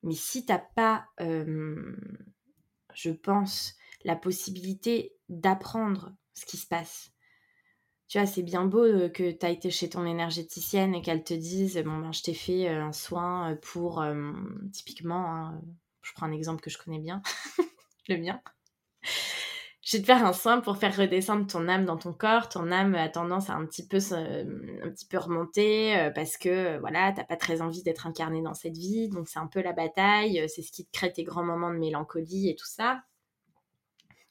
Mais si tu n'as pas, je pense, la possibilité d'apprendre ce qui se passe, tu vois, c'est bien beau que tu as été chez ton énergéticienne et qu'elle te dise Bon, ben, je t'ai fait un soin pour, typiquement, hein, je prends un exemple que je connais bien, le mien. Je vais te faire un soin pour faire redescendre ton âme dans ton corps. Ton âme a tendance à un petit peu, un petit peu remonter euh, parce que voilà, t'as pas très envie d'être incarné dans cette vie. Donc c'est un peu la bataille. Euh, c'est ce qui te crée tes grands moments de mélancolie et tout ça.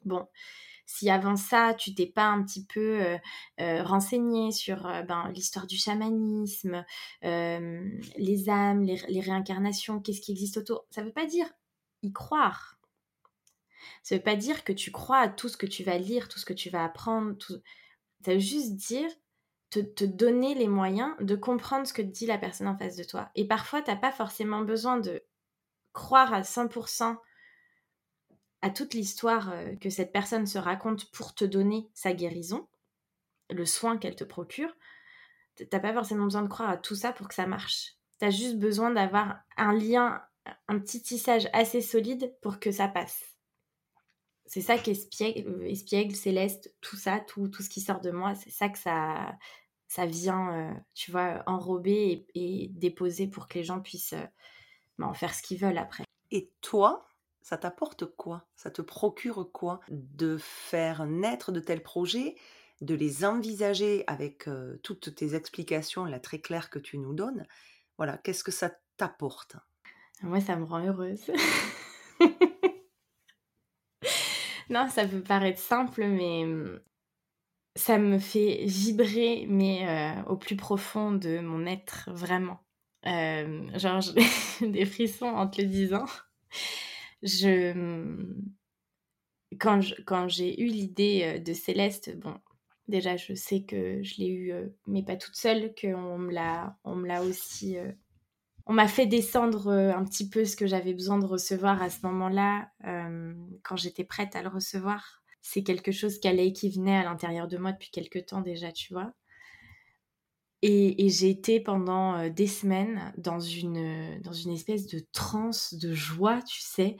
Bon, si avant ça, tu t'es pas un petit peu euh, renseigné sur ben, l'histoire du chamanisme, les âmes, les, les réincarnations, qu'est-ce qui existe autour, ça veut pas dire y croire. Ça veut pas dire que tu crois à tout ce que tu vas lire, tout ce que tu vas apprendre. Ça veut juste dire te, donner les moyens de comprendre ce que dit la personne en face de toi. Et parfois, tu n'as pas forcément besoin de croire à 100% à toute l'histoire euh, que cette personne se raconte pour te donner sa guérison, le soin qu'elle te procure. Tu n'as pas forcément besoin de croire à tout ça pour que ça marche. Tu as juste besoin d'avoir un lien un petit tissage assez solide pour que ça passe. C'est ça qu'espiègle, euh, espiègle, céleste, tout ça, tout, tout ce qui sort de moi, c'est ça que ça, ça vient, euh, tu vois, enrober et, déposer pour que les gens puissent euh, bah, en faire ce qu'ils veulent après. Et toi, ça t'apporte quoi? Ça te procure quoi? De faire naître de tels projets, de les envisager avec toutes tes explications là très claires que tu nous donnes? Voilà, qu'est-ce que ça t'apporte? Moi, ça me rend heureuse. non, ça peut paraître simple, mais mmh, ça me fait vibrer, mais euh, au plus profond de mon être, vraiment. Euh, genre, j'ai des frissons en te le disant. Je, mmh, quand, quand j'ai eu l'idée euh, de Céleste, bon, déjà, je sais que je l'ai eu, mais pas toute seule, qu'on me l'a aussi on m'a fait descendre euh, un petit peu ce que j'avais besoin de recevoir à ce moment-là, euh, quand j'étais prête à le recevoir. C'est quelque chose qui allait et qui venait à l'intérieur de moi depuis quelques temps déjà, tu vois. Et, j'ai été pendant euh, des semaines dans une, dans une espèce de transe de joie, tu sais.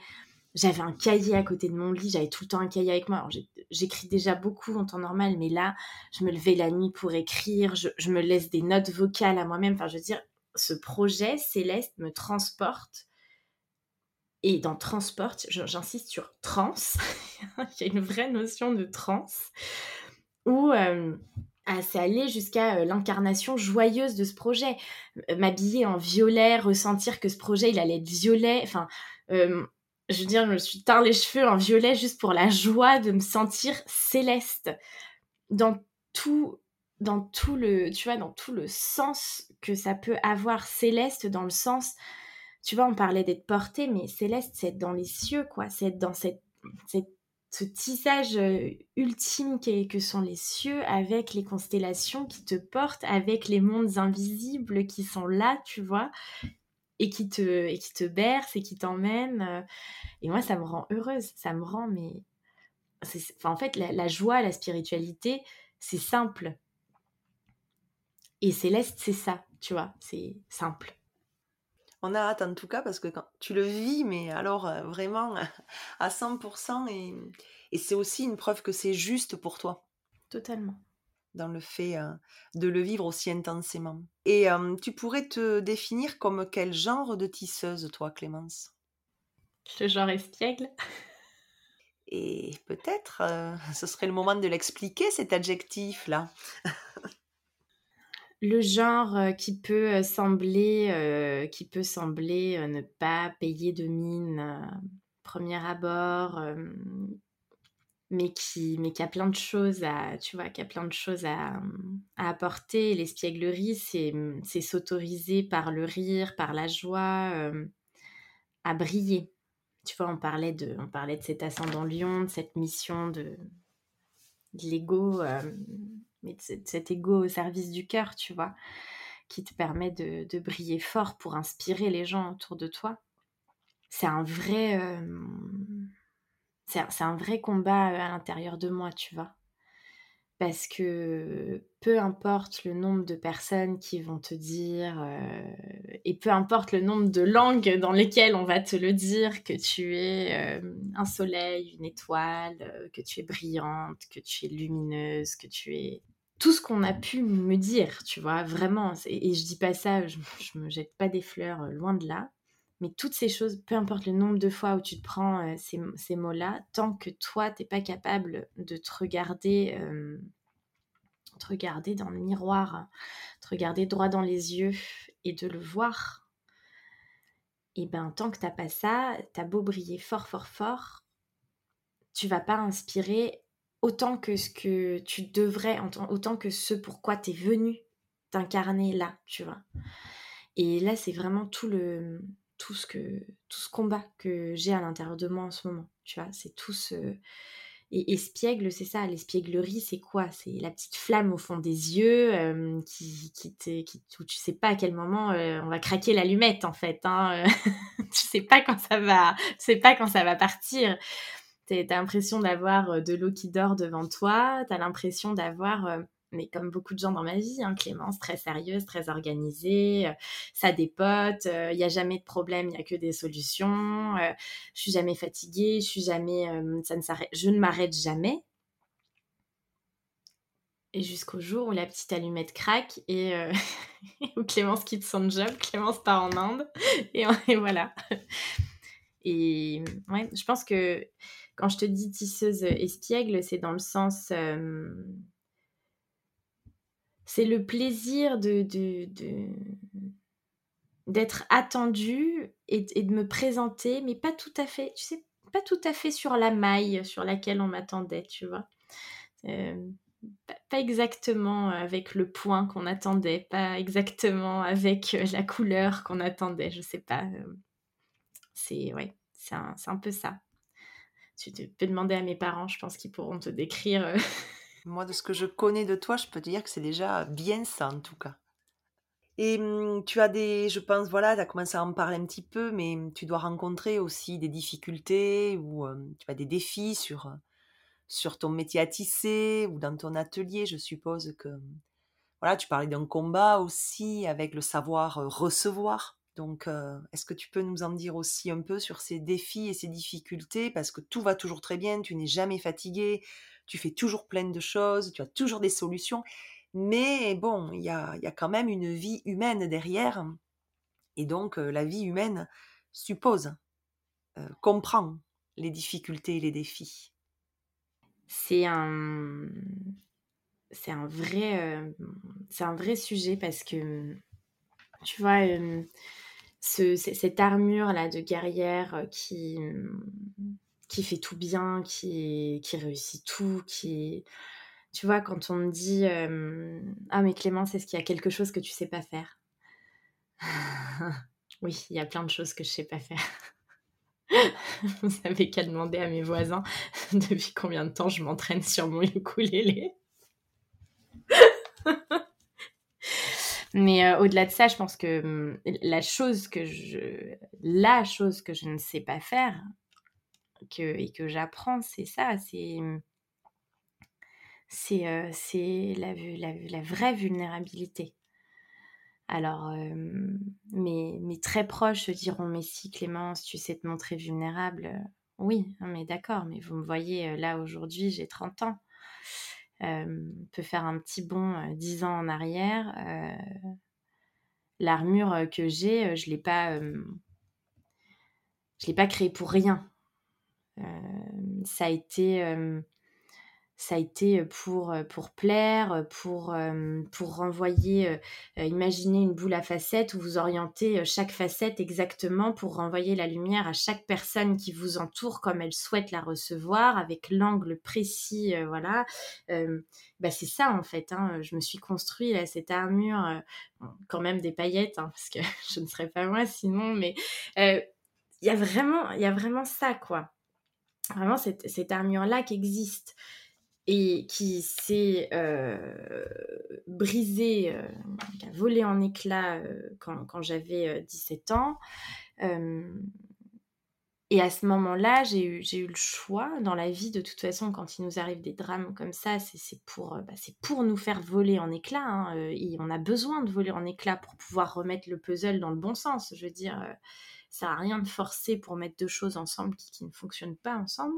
J'avais un cahier à côté de mon lit, j'avais tout le temps un cahier avec moi. J'écris déjà beaucoup en temps normal, mais là, je me levais la nuit pour écrire, je, je me laisse des notes vocales à moi-même. Enfin, je veux dire, ce projet céleste me transporte. Et dans transporte, j'insiste sur trans, il y a une vraie notion de trans, où euh, ah, c'est aller jusqu'à euh, l'incarnation joyeuse de ce projet. M'habiller en violet, ressentir que ce projet, il allait être violet. Enfin, euh, je veux dire, je me suis teint les cheveux en violet juste pour la joie de me sentir céleste. Dans tout dans tout le, tu vois, dans tout le sens que ça peut avoir céleste, dans le sens, tu vois, on parlait d'être porté, mais céleste, c'est être dans les cieux, quoi, c'est être dans cette, ce tissage euh, ultime que sont les cieux, avec les constellations qui te portent, avec les mondes invisibles qui sont là, tu vois, et qui te, et qui te bercent et qui t'emmènent. Euh. Et moi, ça me rend heureuse, ça me rend, mais... Enfin, en fait, la joie, la spiritualité, c'est simple. Et Céleste, c'est ça, tu vois, c'est simple. On a hâte en tout cas parce que quand tu le vis, mais alors euh, vraiment à 100%, et, et c'est aussi une preuve que c'est juste pour toi. Totalement. Dans le fait euh, de le vivre aussi intensément. Et euh, tu pourrais te définir comme quel genre de tisseuse, toi, Clémence? Le genre espiègle. Et peut-être, ce serait le moment de l'expliquer, cet adjectif-là. le genre euh, qui peut euh, sembler, euh, qui peut sembler ne pas payer de mine premier abord, mais qui, mais qui a plein de choses à, tu vois, qui a plein de choses à, apporter. L'espièglerie, c'est, c'est s'autoriser par le rire, par la joie, à briller. tu vois, on parlait de, on parlait de cet ascendant lion, de cette mission de, l'ego, mais de, cet ego au service du cœur, tu vois, qui te permet de, briller fort pour inspirer les gens autour de toi. C'est un vrai, c'est un vrai combat à l'intérieur de moi, tu vois parce que peu importe le nombre de personnes qui vont te dire, euh, et peu importe le nombre de langues dans lesquelles on va te le dire, que tu es euh, un soleil, une étoile, euh, que tu es brillante, que tu es lumineuse, que tu es... Tout ce qu'on a pu me dire, tu vois, vraiment. Et je dis pas ça, je, je me jette pas des fleurs, loin de là. Mais toutes ces choses, peu importe le nombre de fois où tu te prends euh, ces, mots-là, tant que toi, tu n'es pas capable de te regarder, euh, te regarder dans le miroir, te regarder droit dans les yeux et de le voir, et ben tant que tu n'as pas ça, tu as beau briller fort, fort, fort, tu vas pas inspirer autant que ce que tu devrais, autant que ce pourquoi tu es venu t'incarner là, tu vois. Et là, c'est vraiment tout le, tout ce que tout ce combat que j'ai à l'intérieur de moi en ce moment. Tu vois, c'est tout ce et espiègle, c'est ça. L'espièglerie, c'est quoi? C'est la petite flamme au fond des yeux euh, qui, qui, qui où tu sais pas à quel moment euh, on va craquer l'allumette en fait. Hein. tu sais pas quand ça va, tu sais pas quand ça va partir. T'as l'impression d'avoir euh, de l'eau qui dort devant toi. T'as l'impression d'avoir mais comme beaucoup de gens dans ma vie, hein, Clémence, très sérieuse, très organisée, euh, ça dépote, il euh, n'y a jamais de problème, il n'y a que des solutions, euh, je suis jamais fatiguée, je suis jamais, ça ne s'arrête, je ne m'arrête jamais. Et jusqu'au jour où la petite allumette craque et où Clémence quitte son job, Clémence part en Inde et, et voilà. Et ouais, je pense que quand je te dis tisseuse espiègle, c'est dans le sens c'est le plaisir de, d'être attendu et, de me présenter, mais pas tout à fait, tu sais, pas tout à fait sur la maille sur laquelle on m'attendait, tu vois. Euh, pas, exactement avec le point qu'on attendait, pas exactement avec la couleur qu'on attendait, je sais pas. Euh, c'est ouais, c'est un, un, peu ça. Tu peux demander à mes parents, je pense qu'ils pourront te décrire euh, moi, de ce que je connais de toi, je peux te dire que c'est déjà bien ça, en tout cas. Et mmh, tu as des, je pense, voilà, tu as commencé à en parler un petit peu, mais mmh, tu dois rencontrer aussi des difficultés ou tu as des défis sur, sur ton métier à tisser ou dans ton atelier. Je suppose que, voilà, tu parlais d'un combat aussi avec le savoir recevoir. Donc, est-ce que tu peux nous en dire aussi un peu sur ces défis et ces difficultés? Parce que tout va toujours très bien, tu n'es jamais fatigué, tu fais toujours plein de choses, tu as toujours des solutions. Mais bon, il y a, quand même une vie humaine derrière. Et donc, euh, la vie humaine suppose, euh, comprend les difficultés et les défis. C'est un, c'est un vrai, euh, c'est un vrai sujet parce que, tu vois, cette armure là de guerrière qui, qui fait tout bien, qui, qui réussit tout, qui... Tu vois, quand on me dit Ah, mais Clémence, est-ce qu'il y a quelque chose que tu sais pas faire Oui, il y a plein de choses que je sais pas faire. Vous savez qu'à demander à mes voisins depuis combien de temps je m'entraîne sur mon ukulélé? Mais au-delà de ça, je pense que la chose que je, la chose que je ne sais pas faire, que, et que j'apprends, c'est ça, c'est c'est euh, la, vraie vulnérabilité. Alors, euh, mes, mes, très proches diront, mais si Clémence, tu sais te montrer vulnérable, oui, hein, mais d'accord, mais vous me voyez euh, là aujourd'hui, j'ai 30 ans. Euh, peut faire un petit bond 10 ans en arrière. L'armure que j'ai, je ne l'ai pas, je l'ai pas créée pour rien. Euh, ça a été euh, ça a été pour, pour plaire, pour, pour renvoyer, imaginer une boule à facettes où vous orientez chaque facette exactement pour renvoyer la lumière à chaque personne qui vous entoure comme elle souhaite la recevoir, avec l'angle précis, voilà. bah c'est ça en fait, hein. je me suis construit cette armure, quand même des paillettes, hein, parce que je ne serais pas moi sinon, mais il y a vraiment, y a vraiment ça, quoi. Vraiment cette, cette armure-là qui existe et qui s'est euh, brisée, euh, qui a volé en éclats euh, quand, quand j'avais 17 ans. et à ce moment-là, j'ai eu, le choix dans la vie, de toute façon, quand il nous arrive des drames comme ça, c'est pour, bah, pour nous faire voler en éclats. Hein, et on a besoin de voler en éclats pour pouvoir remettre le puzzle dans le bon sens. Je veux dire, ça n'a rien de forcer pour mettre deux choses ensemble qui ne fonctionnent pas ensemble.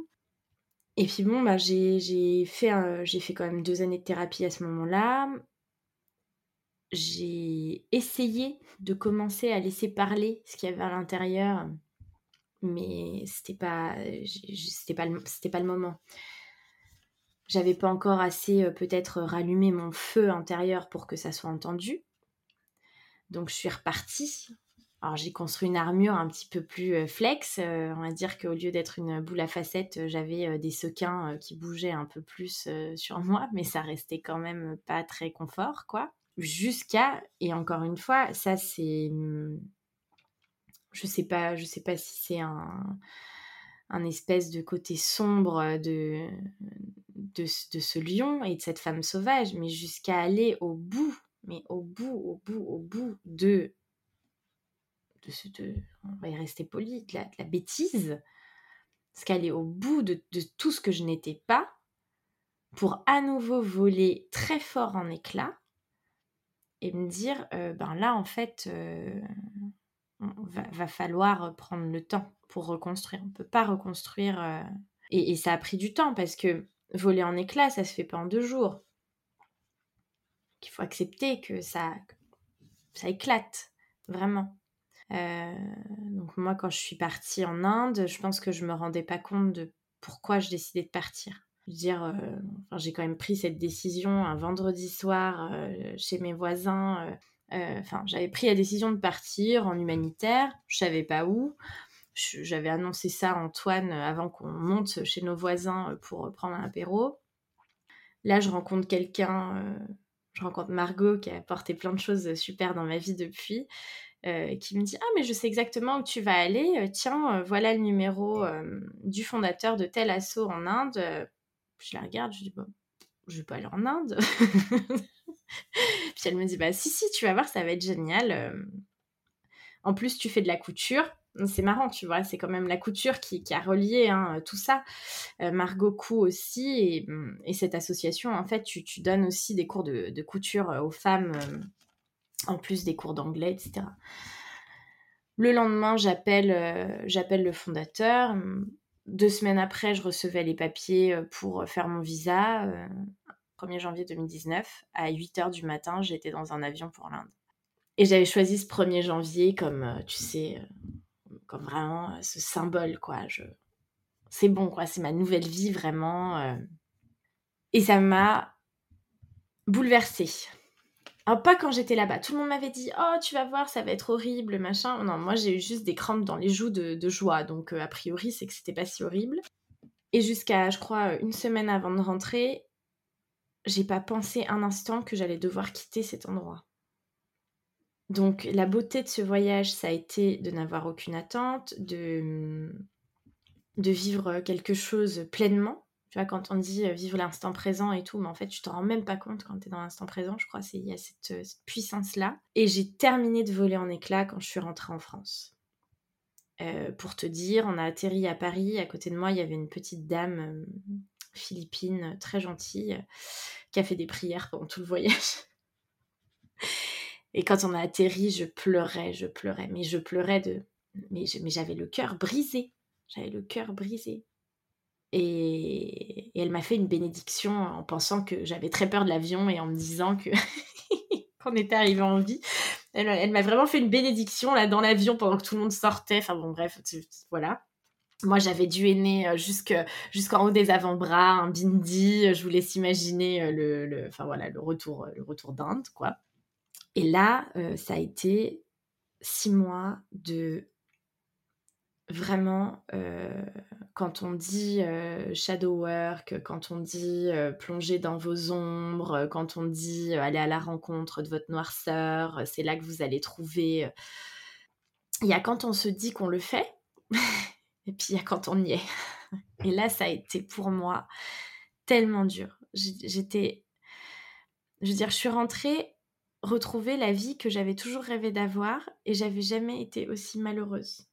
Et puis bon, bah, j'ai fait, fait quand même deux années de thérapie à ce moment-là. J'ai essayé de commencer à laisser parler ce qu'il y avait à l'intérieur, mais c'était pas, pas, pas le moment. J'avais pas encore assez peut-être rallumé mon feu intérieur pour que ça soit entendu. Donc je suis repartie alors j'ai construit une armure un petit peu plus euh, flex. Euh, on va dire qu'au lieu d'être une boule à facettes, euh, j'avais des sequins qui bougeaient un peu plus sur moi, mais ça restait quand même pas très confort, quoi. Jusqu'à, et encore une fois, ça c'est... Je sais pas, je sais pas si c'est un, un espèce de côté sombre de ce lion et de cette femme sauvage, mais jusqu'à aller au bout, mais au bout, au bout, au bout de de, on va y rester poli, de la, bêtise, parce qu'elle est au bout de, tout ce que je n'étais pas, pour à nouveau voler très fort en éclats et me dire, euh, ben là, en fait, euh, va, falloir prendre le temps pour reconstruire. On ne peut pas reconstruire. Euh, et, ça a pris du temps parce que voler en éclats, ça se fait pas en deux jours. Il faut accepter que ça, ça éclate, vraiment. Euh, donc moi, quand je suis partie en Inde, je pense que je me rendais pas compte de pourquoi je décidais de partir. Dire, euh, j'ai quand même pris cette décision un vendredi soir euh, chez mes voisins. Enfin, j'avais pris la décision de partir en humanitaire. Je savais pas où. J'avais annoncé ça à Antoine avant qu'on monte chez nos voisins pour prendre un apéro. Là, je rencontre quelqu'un, je rencontre Margot qui a apporté plein de choses super dans ma vie depuis. Euh, qui me dit Ah, mais je sais exactement où tu vas aller. Euh, tiens, euh, voilà le numéro du fondateur de tel assaut en Inde. je la regarde, je dis Bon, je vais pas aller en Inde. Puis elle me dit Bah, si, si, tu vas voir, ça va être génial. En plus, tu fais de la couture. C'est marrant, tu vois, c'est quand même la couture qui, a relié hein, tout ça. Margot Cou aussi, et, cette association, en fait, tu, donnes aussi des cours de couture aux femmes en plus des cours d'anglais, etc. Le lendemain, j'appelle euh, j'appelle le fondateur. Deux semaines après, je recevais les papiers euh, pour faire mon visa. 1er euh, janvier 2019, à 8h du matin, j'étais dans un avion pour l'Inde. Et j'avais choisi ce 1er janvier comme, tu sais, comme vraiment ce symbole, quoi. Je... C'est bon, quoi. C'est ma nouvelle vie, vraiment. Et ça m'a bouleversée. Ah, pas quand j'étais là-bas. Tout le monde m'avait dit Oh, tu vas voir, ça va être horrible, machin. Non, moi j'ai eu juste des crampes dans les joues de, joie. Donc, euh, a priori, c'est que c'était pas si horrible. Et jusqu'à, je crois, une semaine avant de rentrer, j'ai pas pensé un instant que j'allais devoir quitter cet endroit. Donc, la beauté de ce voyage, ça a été de n'avoir aucune attente, de, de vivre quelque chose pleinement tu vois, quand on dit euh, vivre l'instant présent et tout, mais en fait, tu te rends même pas compte quand tu es dans l'instant présent, je crois, il y a cette, euh, cette puissance-là. Et j'ai terminé de voler en éclats quand je suis rentrée en France. Euh, pour te dire, on a atterri à Paris. À côté de moi, il y avait une petite dame philippine très gentille qui a fait des prières pendant tout le voyage. Et quand on a atterri, je pleurais, je pleurais, mais je pleurais de. Mais j'avais le cœur brisé. J'avais le cœur brisé. Et, elle m'a fait une bénédiction en pensant que j'avais très peur de l'avion et en me disant que qu'on était arrivé en vie. Elle, m'a vraiment fait une bénédiction là dans l'avion pendant que tout le monde sortait. Enfin bon, bref, voilà. Moi, j'avais dû aîner euh, jusqu'en haut des avant-bras, un bindi. Je vous laisse imaginer euh, le, enfin voilà, le retour, le retour d'Inde, quoi. Et là, euh, ça a été six mois de vraiment, euh, quand on dit euh, shadow work, quand on dit euh, plonger dans vos ombres, quand on dit aller à la rencontre de votre noirceur, c'est là que vous allez trouver. Il y a quand on se dit qu'on le fait, et puis il y a quand on y est. Et là, ça a été pour moi tellement dur. J'étais. Je veux dire, je suis rentrée retrouver la vie que j'avais toujours rêvé d'avoir et j'avais jamais été aussi malheureuse.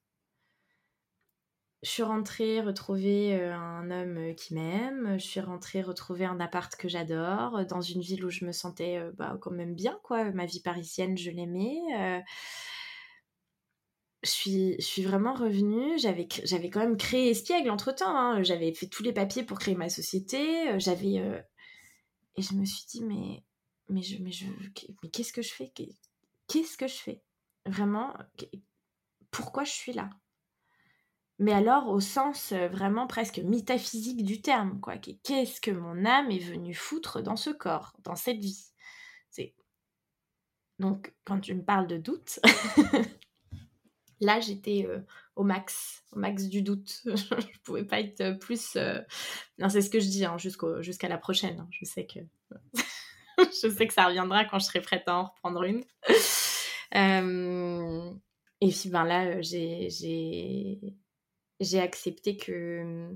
Je suis rentrée retrouver euh, un homme euh, qui m'aime, je suis rentrée retrouver un appart que j'adore, euh, dans une ville où je me sentais bah, quand même bien, quoi. Ma vie parisienne, je l'aimais. Je suis, vraiment revenue. J'avais, j'avais quand même créé Espiègle entre temps. Hein. J'avais fait tous les papiers pour créer ma société. J'avais. Et je me suis dit, mais mais mais mais qu'est-ce que je fais? Qu'est-ce que je fais? Vraiment, pourquoi je suis là? Mais alors au sens euh, vraiment presque métaphysique du terme, quoi. Qu'est-ce que mon âme est venue foutre dans ce corps, dans cette vie? Donc quand tu me parles de doute, là j'étais euh, au max, au max du doute. je pouvais pas être plus. Euh, non, c'est ce que je dis hein, jusqu'à la prochaine. Hein. Je sais que. je sais que ça reviendra quand je serai prête à en reprendre une. Et puis ben là, j'ai, j'ai, accepté que,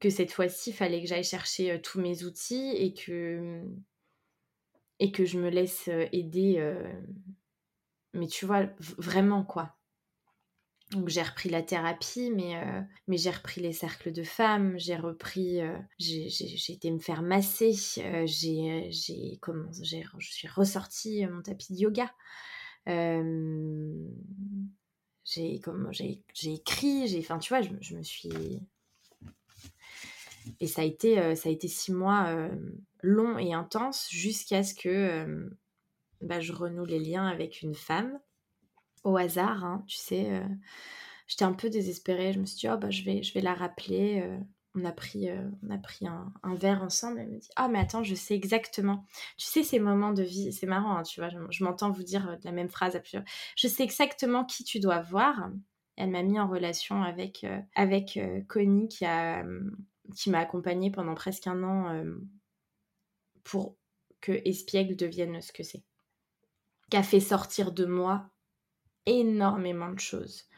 que cette fois-ci, il fallait que j'aille chercher tous mes outils et que, et que je me laisse aider. mais tu vois, vraiment quoi. Donc j'ai repris la thérapie, mais, mais j'ai repris les cercles de femmes, j'ai repris, j'ai été me faire masser, j'ai, comment, je suis ressortie mon tapis de yoga. J'ai, comme, j'ai, écrit, j'ai, enfin tu vois, je, je, me suis... Et ça a été, ça a été six mois longs et intenses jusqu'à ce que bah, je renoue les liens avec une femme au hasard, hein, tu sais. Euh, j'étais un peu désespérée. Je me suis dit, oh, bah, je, vais, je vais la rappeler. Euh, on a pris, euh, un, verre ensemble. Elle me dit, ah, mais attends, je sais exactement. Tu sais, ces moments de vie, c'est marrant, hein, tu vois. Je, m'entends vous dire la même phrase à plusieurs. Je sais exactement qui tu dois voir. Elle m'a mis en relation avec, avec Connie qui qui m'a accompagnée pendant presque un an pour que Espiègle devienne ce que c'est. Qui a fait sortir de moi énormément de choses.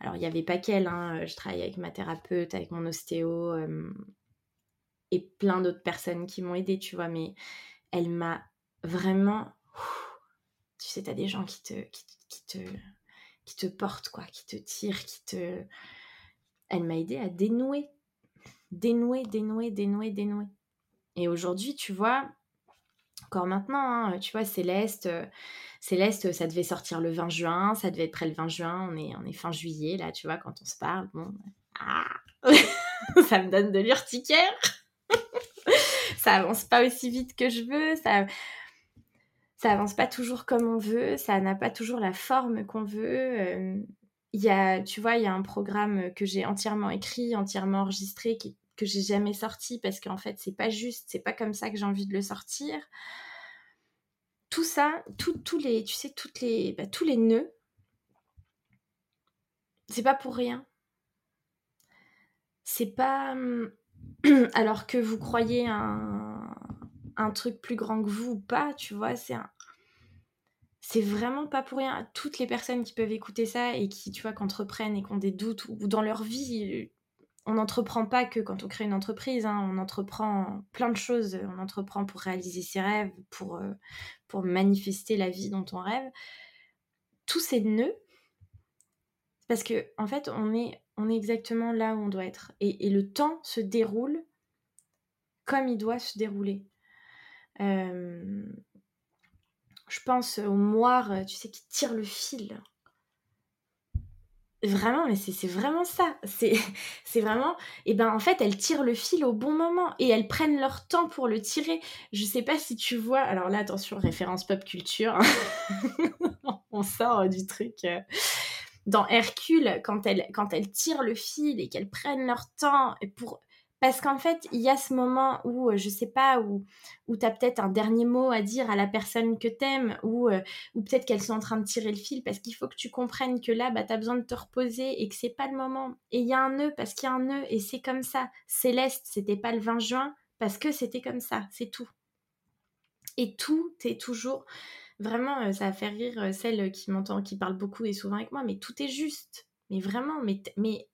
Alors, il n'y avait pas qu'elle, hein. je travaille avec ma thérapeute, avec mon ostéo euh, et plein d'autres personnes qui m'ont aidée, tu vois, mais elle m'a vraiment. Tu sais, tu as des gens qui te, qui, te, qui te portent, quoi, qui te tirent, qui te. Elle m'a aidée à dénouer. Dénouer, dénouer, dénouer, dénouer. Et aujourd'hui, tu vois, encore maintenant, hein, tu vois, Céleste, euh, Céleste, ça devait sortir le 20 juin, ça devait être près le 20 juin, on est, est fin juillet, là, tu vois, quand on se parle, bon, ah, ça me donne de l'urticaire. ça avance pas aussi vite que je veux, ça, ça avance pas toujours comme on veut, ça n'a pas toujours la forme qu'on veut. Euh, il y a, tu vois, il y a un programme que j'ai entièrement écrit, entièrement enregistré, qui, que j'ai jamais sorti parce qu'en fait, c'est pas juste, c'est pas comme ça que j'ai envie de le sortir tout ça, tous les, tu sais, toutes les, bah, tous les nœuds, c'est pas pour rien. C'est pas. Hum, alors que vous croyez un, un truc plus grand que vous ou pas, tu vois, c'est un. C'est vraiment pas pour rien. Toutes les personnes qui peuvent écouter ça et qui, tu vois, qu'entreprennent et qui ont des doutes ou dans leur vie, on n'entreprend pas que quand on crée une entreprise, hein, on entreprend plein de choses. On entreprend pour réaliser ses rêves, pour, euh, pour manifester la vie dont on rêve. Tous ces nœuds, parce que en fait, on est, on est exactement là où on doit être. Et, le temps se déroule comme il doit se dérouler. Euh, je pense au moire, tu sais, qui tire le fil. Vraiment, mais c'est vraiment ça. C'est vraiment. Et ben en fait, elles tirent le fil au bon moment et elles prennent leur temps pour le tirer. Je sais pas si tu vois. Alors là, attention, référence pop culture. Hein. On sort du truc. Euh. Dans Hercule, quand elles, quand elles tirent le fil et qu'elles prennent leur temps pour parce qu'en fait, il y a ce moment où, euh, je sais pas, où, où tu as peut-être un dernier mot à dire à la personne que t'aimes, ou, euh, ou peut-être qu'elles sont en train de tirer le fil, parce qu'il faut que tu comprennes que là, bah, tu as besoin de te reposer et que c'est pas le moment. Et il y a un nœud, parce qu'il y a un nœud, et c'est comme ça. Céleste, c'était pas le 20 juin, parce que c'était comme ça, c'est tout. Et tout est toujours. Vraiment, euh, ça va faire rire celle qui m'entend, qui parle beaucoup et souvent avec moi, mais tout est juste. Mais vraiment, mais, mais,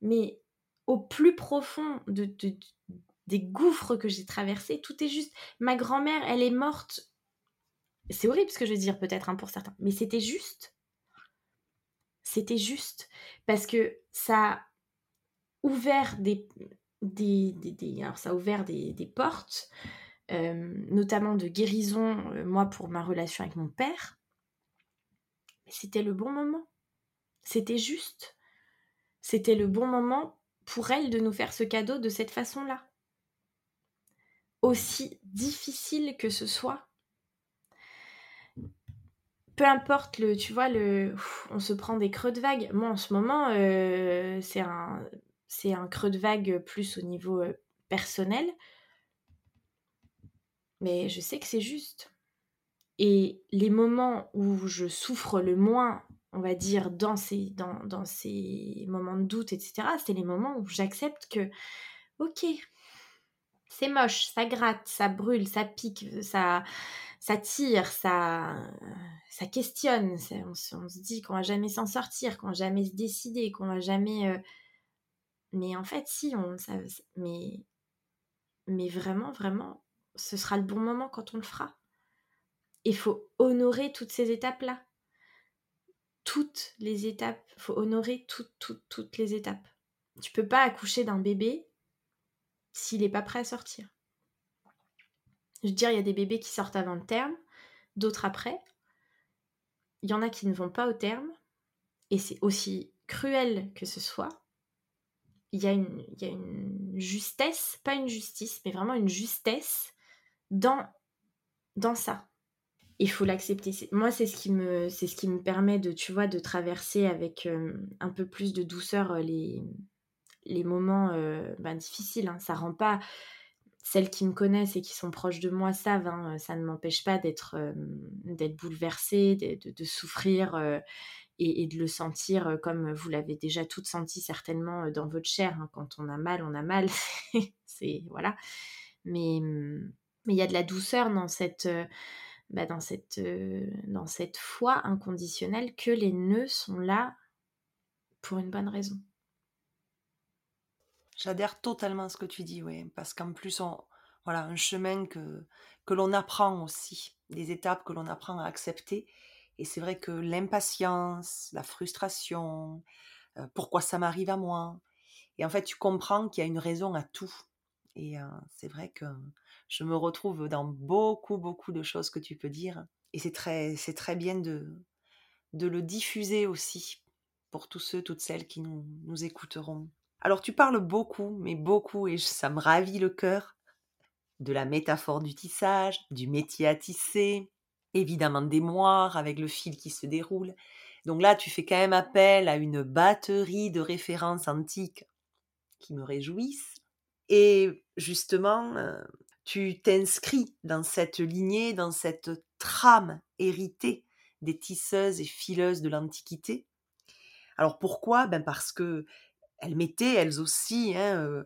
mais au plus profond de, des gouffres que j'ai traversés, tout est juste. Ma grand-mère, elle est morte. C'est horrible ce que je veux dire, peut-être hein, pour certains, mais c'était juste. C'était juste. Parce que ça a ouvert des. des, des, alors, ça a ouvert des, des portes, euh, notamment de guérison, euh, moi, pour ma relation avec mon père. C'était le bon moment. C'était juste. C'était le bon moment pour elle de nous faire ce cadeau de cette façon-là. Aussi difficile que ce soit. Peu importe le, tu vois, on se prend des creux de vague. Moi, en ce moment, euh, c'est un, c'est un creux de vague plus au niveau euh, personnel. Mais je sais que c'est juste. Et les moments où je souffre le moins on va dire, dans ces, dans, ces moments de doute, etc., c'est les moments où j'accepte que, ok, c'est moche, ça gratte, ça brûle, ça pique, ça, ça tire, ça, ça questionne. On, se dit qu'on va jamais s'en sortir, qu'on va jamais se décider, qu'on va jamais. Euh, mais en fait, si, on, ça, mais, mais vraiment, vraiment, ce sera le bon moment quand on le fera. Il faut honorer toutes ces étapes-là toutes les étapes. Il faut honorer toutes, toutes, toutes les étapes. Tu peux pas accoucher d'un bébé s'il n'est pas prêt à sortir. Je veux dire, il y a des bébés qui sortent avant le terme, d'autres après. Il y en a qui ne vont pas au terme. Et c'est aussi cruel que ce soit. Il y, a une, justesse, pas une justice, mais vraiment une justesse dans ça il faut l'accepter. Moi, c'est ce qui me, c'est ce qui me permet de, tu vois, de traverser avec euh, un peu plus de douceur euh, les, les moments euh, ben, difficiles. Hein. Ça rend pas celles qui me connaissent et qui sont proches de moi savent. Hein, ça ne m'empêche pas d'être, d'être bouleversée, de, de, souffrir et, de le sentir comme vous l'avez déjà toutes senti certainement dans votre chair. Hein. Quand on a mal, on a mal. c'est voilà. Mais mais il y a de la douceur dans cette bah, dans, cette, euh, dans cette foi inconditionnelle que les nœuds sont là pour une bonne raison. J'adhère totalement à ce que tu dis, oui, parce qu'en plus, on, voilà, un chemin que, que l'on apprend aussi, des étapes que l'on apprend à accepter. Et c'est vrai que l'impatience, la frustration, euh, pourquoi ça m'arrive à moi, et en fait, tu comprends qu'il y a une raison à tout. Et euh, c'est vrai que je me retrouve dans beaucoup, beaucoup de choses que tu peux dire. Et c'est très, c'est très bien de, de le diffuser aussi pour tous ceux, toutes celles qui nous, nous écouteront. Alors tu parles beaucoup, mais beaucoup, et ça me ravit le cœur, de la métaphore du tissage, du métier à tisser, évidemment des moires avec le fil qui se déroule. Donc là, tu fais quand même appel à une batterie de références antiques qui me réjouissent. Et justement, euh, tu t'inscris dans cette lignée, dans cette trame héritée des tisseuses et fileuses de l'Antiquité? Alors pourquoi? Ben Parce que elles mettaient elles aussi hein,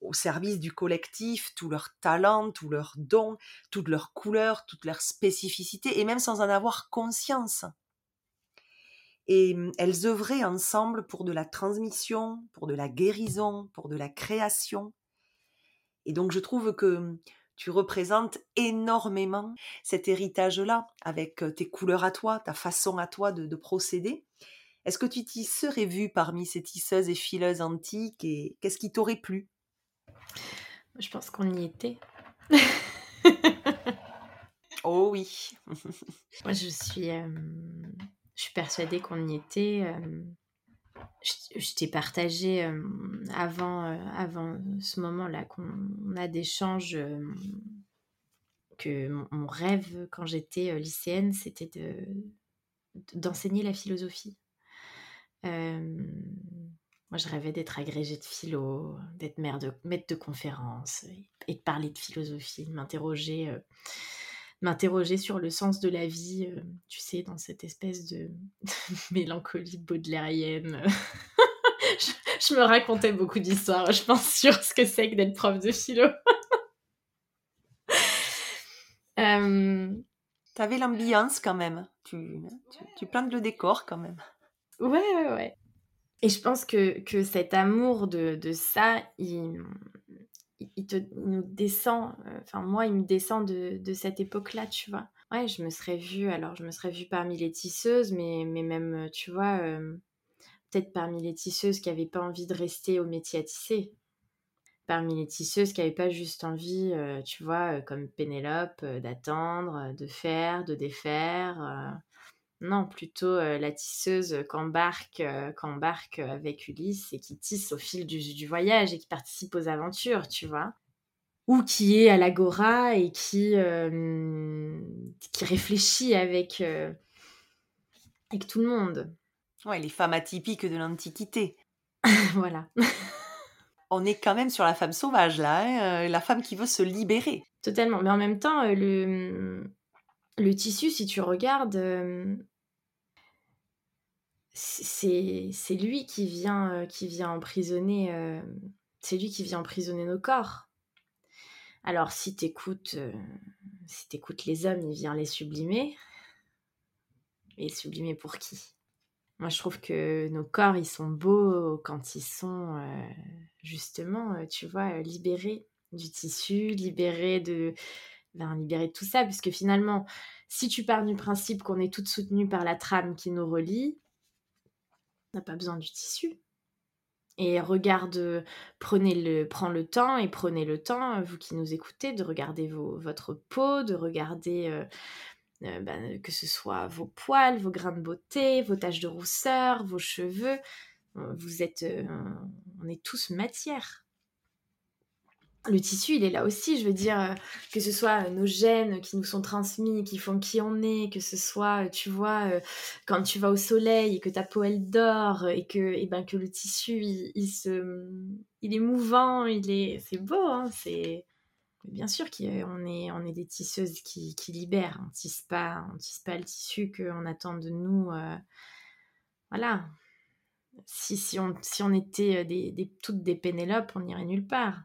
au service du collectif tout leur talent, tout leurs dons, toutes leurs couleurs, toutes leurs spécificités, et même sans en avoir conscience. Et hum, elles œuvraient ensemble pour de la transmission, pour de la guérison, pour de la création, et donc je trouve que tu représentes énormément cet héritage-là, avec tes couleurs à toi, ta façon à toi de, procéder. Est-ce que tu t'y serais vue parmi ces tisseuses et fileuses antiques et qu'est-ce qui t'aurait plu? Je pense qu'on y était. oh oui. Moi, je suis, je suis persuadée qu'on y était je, t'ai partagé euh, avant, euh, avant ce moment-là qu'on a d'échanges euh, que mon, rêve quand j'étais lycéenne, c'était de, d'enseigner la philosophie. moi, je rêvais d'être agrégée de philo, d'être de, maître de conférence et, de parler de philosophie, de m'interroger m'interroger sur le sens de la vie, euh, tu sais, dans cette espèce de, mélancolie baudelairienne. je, me racontais beaucoup d'histoires, je pense, sur ce que c'est que d'être prof de philo. euh... T'avais l'ambiance quand même, tu, tu, plantes le décor quand même. Ouais, ouais, ouais. Et je pense que, que cet amour de, de ça, il, il, te, nous descend, euh, enfin moi, il me descend de, de cette époque-là, tu vois. Ouais, je me serais vue, alors je me serais vue parmi les tisseuses, mais, mais même, euh, tu vois, euh, peut-être parmi les tisseuses qui n'avaient pas envie de rester au métier à tisser. Parmi les tisseuses qui n'avaient pas juste envie, tu vois, comme Pénélope, d'attendre, de faire, de défaire non, plutôt euh, la tisseuse qu'embarque, euh, qu'embarque avec Ulysse et qui tisse au fil du, voyage et qui participe aux aventures, tu vois. Ou qui est à l'agora et qui, euh, qui réfléchit avec, avec tout le monde. Ouais, les femmes atypiques de l'Antiquité. voilà. On est quand même sur la femme sauvage, là, hein, la femme qui veut se libérer. Totalement. Mais en même temps, le, le tissu, si tu regardes, c'est lui qui vient, euh, emprisonner, euh, nos corps. Alors si t'écoutes, euh, si t'écoutes les hommes, il vient les sublimer. Et sublimer pour qui? Moi, je trouve que nos corps, ils sont beaux quand ils sont justement, tu vois, libérés du tissu, libérés de, ben, tout ça, puisque finalement, si tu pars du principe qu'on est toutes soutenues par la trame qui nous relie, n'a pas besoin du tissu. Et regarde, prenez le, prends le temps et prenez le temps, vous qui nous écoutez, de regarder votre peau, de regarder euh, euh, ben, que ce soit vos poils, vos grains de beauté, vos taches de rousseur, vos cheveux. Vous êtes, euh, on est tous matière le tissu, il est là aussi, je veux dire, euh, que ce soit euh, nos gènes qui nous sont transmis, qui font qui on est, que ce soit, euh, tu vois, quand tu vas au soleil et que ta peau, elle dort, et que, et ben, que le tissu, il, se, il est mouvant, il est, c'est beau, hein, c'est... Bien sûr qu'on est, on est des tisseuses qui, qui libèrent, on tisse pas, on tisse pas le tissu qu'on attend de nous, voilà. Si, si, on, si on était des, toutes des Pénélopes, on n'irait nulle part.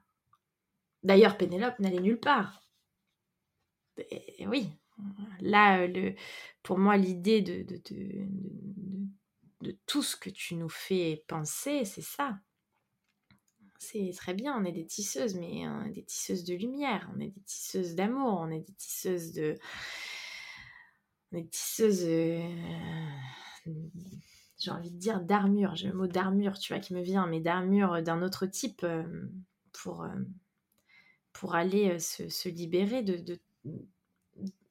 D'ailleurs, Pénélope n'allait nulle part. Et oui, là, le, pour moi, l'idée de, tout ce que tu nous fais penser, c'est ça. C'est très bien, on est des tisseuses, mais des tisseuses de lumière, on est des tisseuses d'amour, on est des tisseuses de... On est des tisseuses... Euh, j'ai envie de dire d'armure, j'ai le mot d'armure, tu vois, qui me vient, mais d'armure d'un autre type euh, pour... Euh, pour aller euh, se, libérer de, de,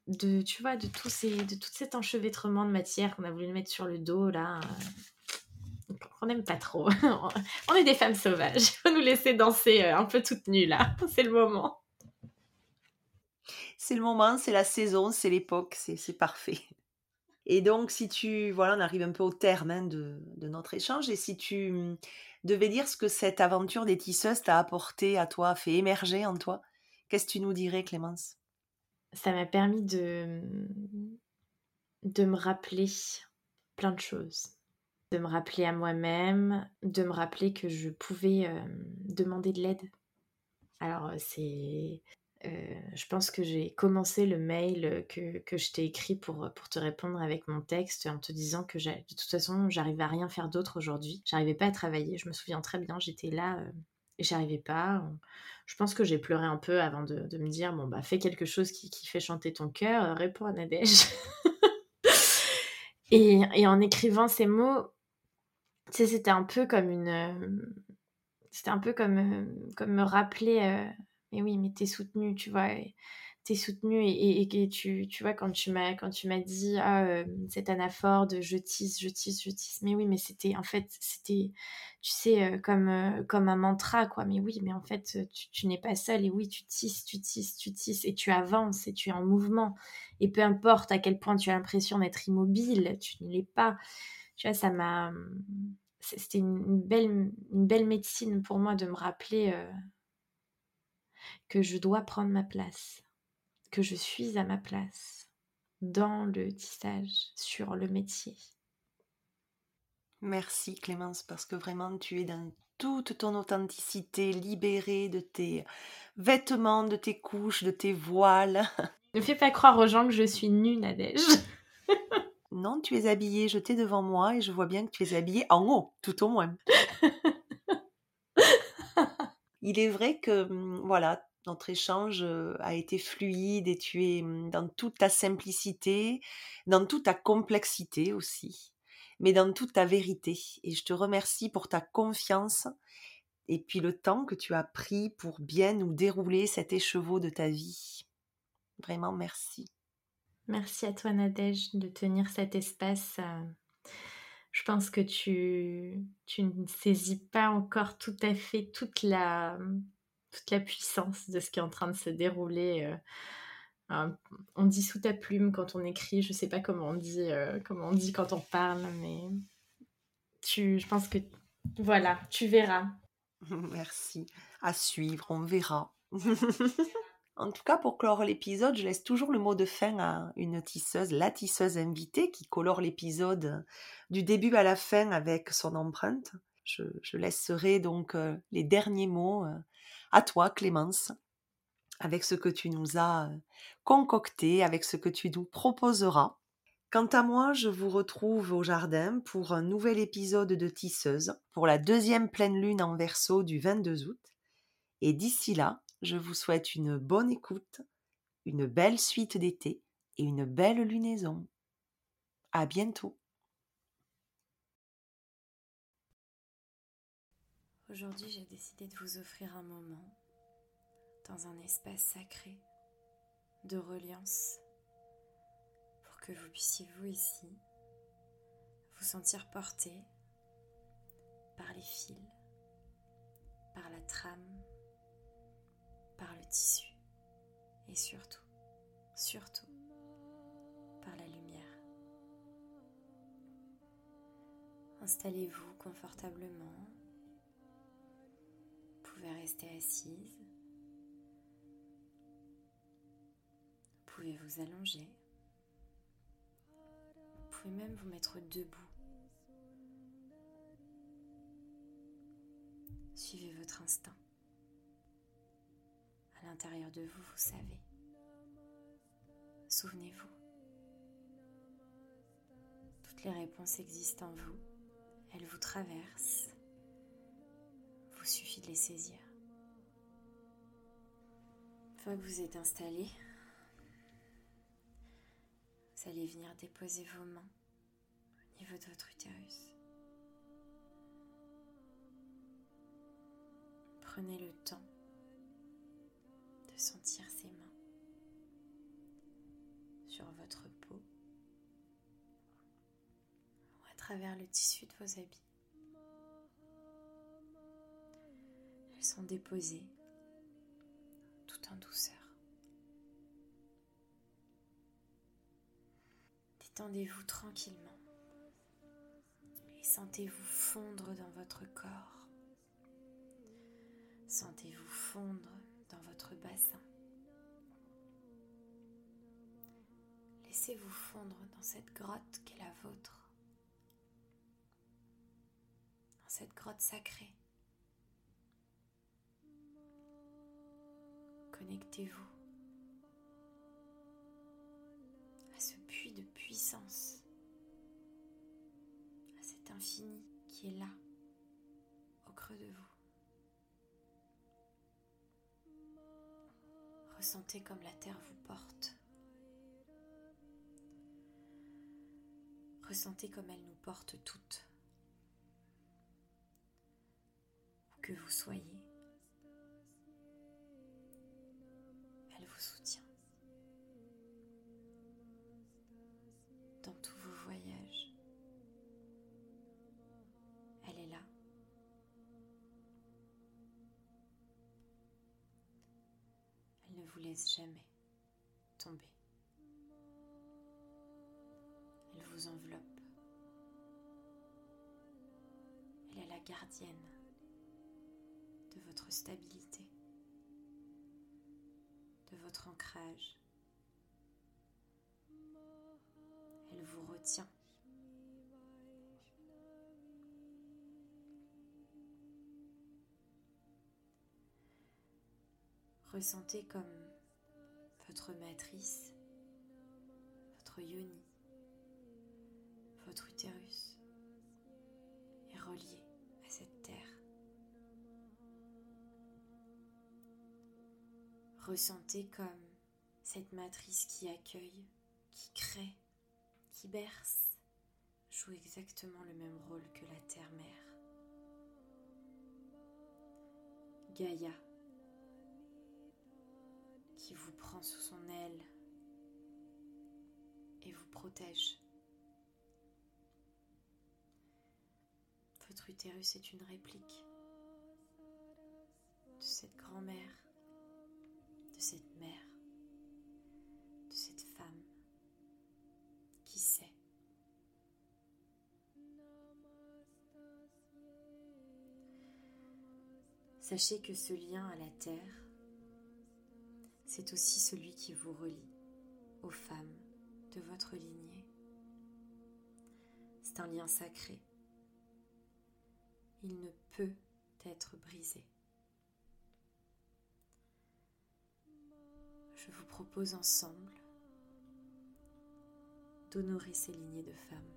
de, tu vois, de, tous ces, de tout cet enchevêtrement de matière qu'on a voulu mettre sur le dos, là. Euh, on n'aime pas trop. on est des femmes sauvages. Il faut nous laisser danser euh, un peu toutes nues, là. C'est le moment. C'est le moment, c'est la saison, c'est l'époque, c'est parfait. Et donc, si tu, voilà, on arrive un peu au terme hein, de, notre échange, et si tu devais dire ce que cette aventure des tisseuses t'a apporté à toi, fait émerger en toi, qu'est-ce que tu nous dirais, Clémence? Ça m'a permis de, de me rappeler plein de choses. De me rappeler à moi-même, de me rappeler que je pouvais euh, demander de l'aide. Alors, c'est euh, je pense que j'ai commencé le mail que, que je t'ai écrit pour, pour te répondre avec mon texte en te disant que de toute façon, j'arrivais à rien faire d'autre aujourd'hui. J'arrivais pas à travailler. Je me souviens très bien, j'étais là euh, et j'arrivais pas. Je pense que j'ai pleuré un peu avant de, de, me dire bon, bah, fais quelque chose qui, qui fait chanter ton cœur, euh, réponds à Nadège. et, et, en écrivant ces mots, tu sais, c'était un peu comme une. c'était un peu comme, comme me rappeler mais oui, mais t'es soutenu, tu vois. T'es soutenu et, et, tu, tu vois, quand tu m'as, quand tu m'as dit, ah, euh, cette anaphore de je tisse, je tisse, je tisse. Mais oui, mais c'était, en fait, c'était, tu sais, euh, comme, euh, comme un mantra, quoi. Mais oui, mais en fait, tu, n'es pas seul. Et oui, tu tisses, tu tisses, tu tisses. Et tu avances et tu es en mouvement. Et peu importe à quel point tu as l'impression d'être immobile, tu ne l'es pas. Tu vois, ça m'a. C'était une belle, une belle médecine pour moi de me rappeler que je dois prendre ma place, que je suis à ma place dans le tissage, sur le métier. Merci Clémence, parce que vraiment tu es dans toute ton authenticité, libérée de tes vêtements, de tes couches, de tes voiles. Ne fais pas croire aux gens que je suis nue, Nadège. Non, tu es habillée, je t'ai devant moi et je vois bien que tu es habillée en haut, tout au moins. Il est vrai que, mmh, voilà, notre échange a été fluide et tu es mmh, dans toute ta simplicité, dans toute ta complexité aussi, mais dans toute ta vérité. Et je te remercie pour ta confiance et puis le temps que tu as pris pour bien nous dérouler cet écheveau de ta vie. Vraiment, merci. Merci à toi, Nadège, de tenir cet espace. Je pense que tu, tu ne saisis pas encore tout à fait toute la, toute la puissance de ce qui est en train de se dérouler. Euh, on dit sous ta plume quand on écrit, je sais pas comment on dit, euh, comment on dit quand on parle, mais tu, je pense que voilà, tu verras. Merci. À suivre, on verra. en tout cas, pour clore l'épisode, je laisse toujours le mot de fin à une tisseuse, la tisseuse invitée qui colore l'épisode du début à la fin avec son empreinte. Je, laisserai donc euh, les derniers mots à toi, Clémence, avec ce que tu nous as concocté, avec ce que tu nous proposeras. Quant à moi, je vous retrouve au jardin pour un nouvel épisode de Tisseuse, pour la deuxième pleine lune en verso du 22 août. Et d'ici là, je vous souhaite une bonne écoute, une belle suite d'été et une belle lunaison. À bientôt. Aujourd'hui, j'ai décidé de vous offrir un moment dans un espace sacré de reliance pour que vous puissiez, vous ici, vous sentir porté par les fils, par la trame, le tissu et surtout, surtout par la lumière. Installez-vous confortablement rester assise. Vous pouvez vous allonger. Vous pouvez même vous mettre debout. Suivez votre instinct. De vous, vous savez. Souvenez-vous. Toutes les réponses existent en vous. Elles vous traversent. Vous suffit de les saisir. Une fois que vous êtes installé, vous allez venir déposer vos mains au niveau de votre utérus. Prenez le temps sentir ces mains sur votre peau ou à travers le tissu de vos habits. Elles sont déposées tout en douceur. Détendez-vous tranquillement et sentez-vous fondre dans votre corps. Sentez-vous fondre dans votre bassin. Laissez-vous fondre dans cette grotte qu'est la vôtre, dans cette grotte sacrée. Connectez-vous à ce puits de puissance, à cet infini qui est là, au creux de vous. Ressentez comme la terre vous porte. Ressentez comme elle nous porte toutes. Que vous soyez, jamais tomber. Elle vous enveloppe. Elle est la gardienne de votre stabilité, de votre ancrage. Elle vous retient. Ressentez comme votre matrice, votre yoni, votre utérus est relié à cette terre. Ressentez comme cette matrice qui accueille, qui crée, qui berce, joue exactement le même rôle que la terre-mère. Gaïa, sous son aile et vous protège. Votre utérus est une réplique de cette grand-mère, de cette mère, de cette femme qui sait. Sachez que ce lien à la terre, c'est aussi celui qui vous relie aux femmes de votre lignée. C'est un lien sacré. Il ne peut être brisé. Je vous propose ensemble d'honorer ces lignées de femmes,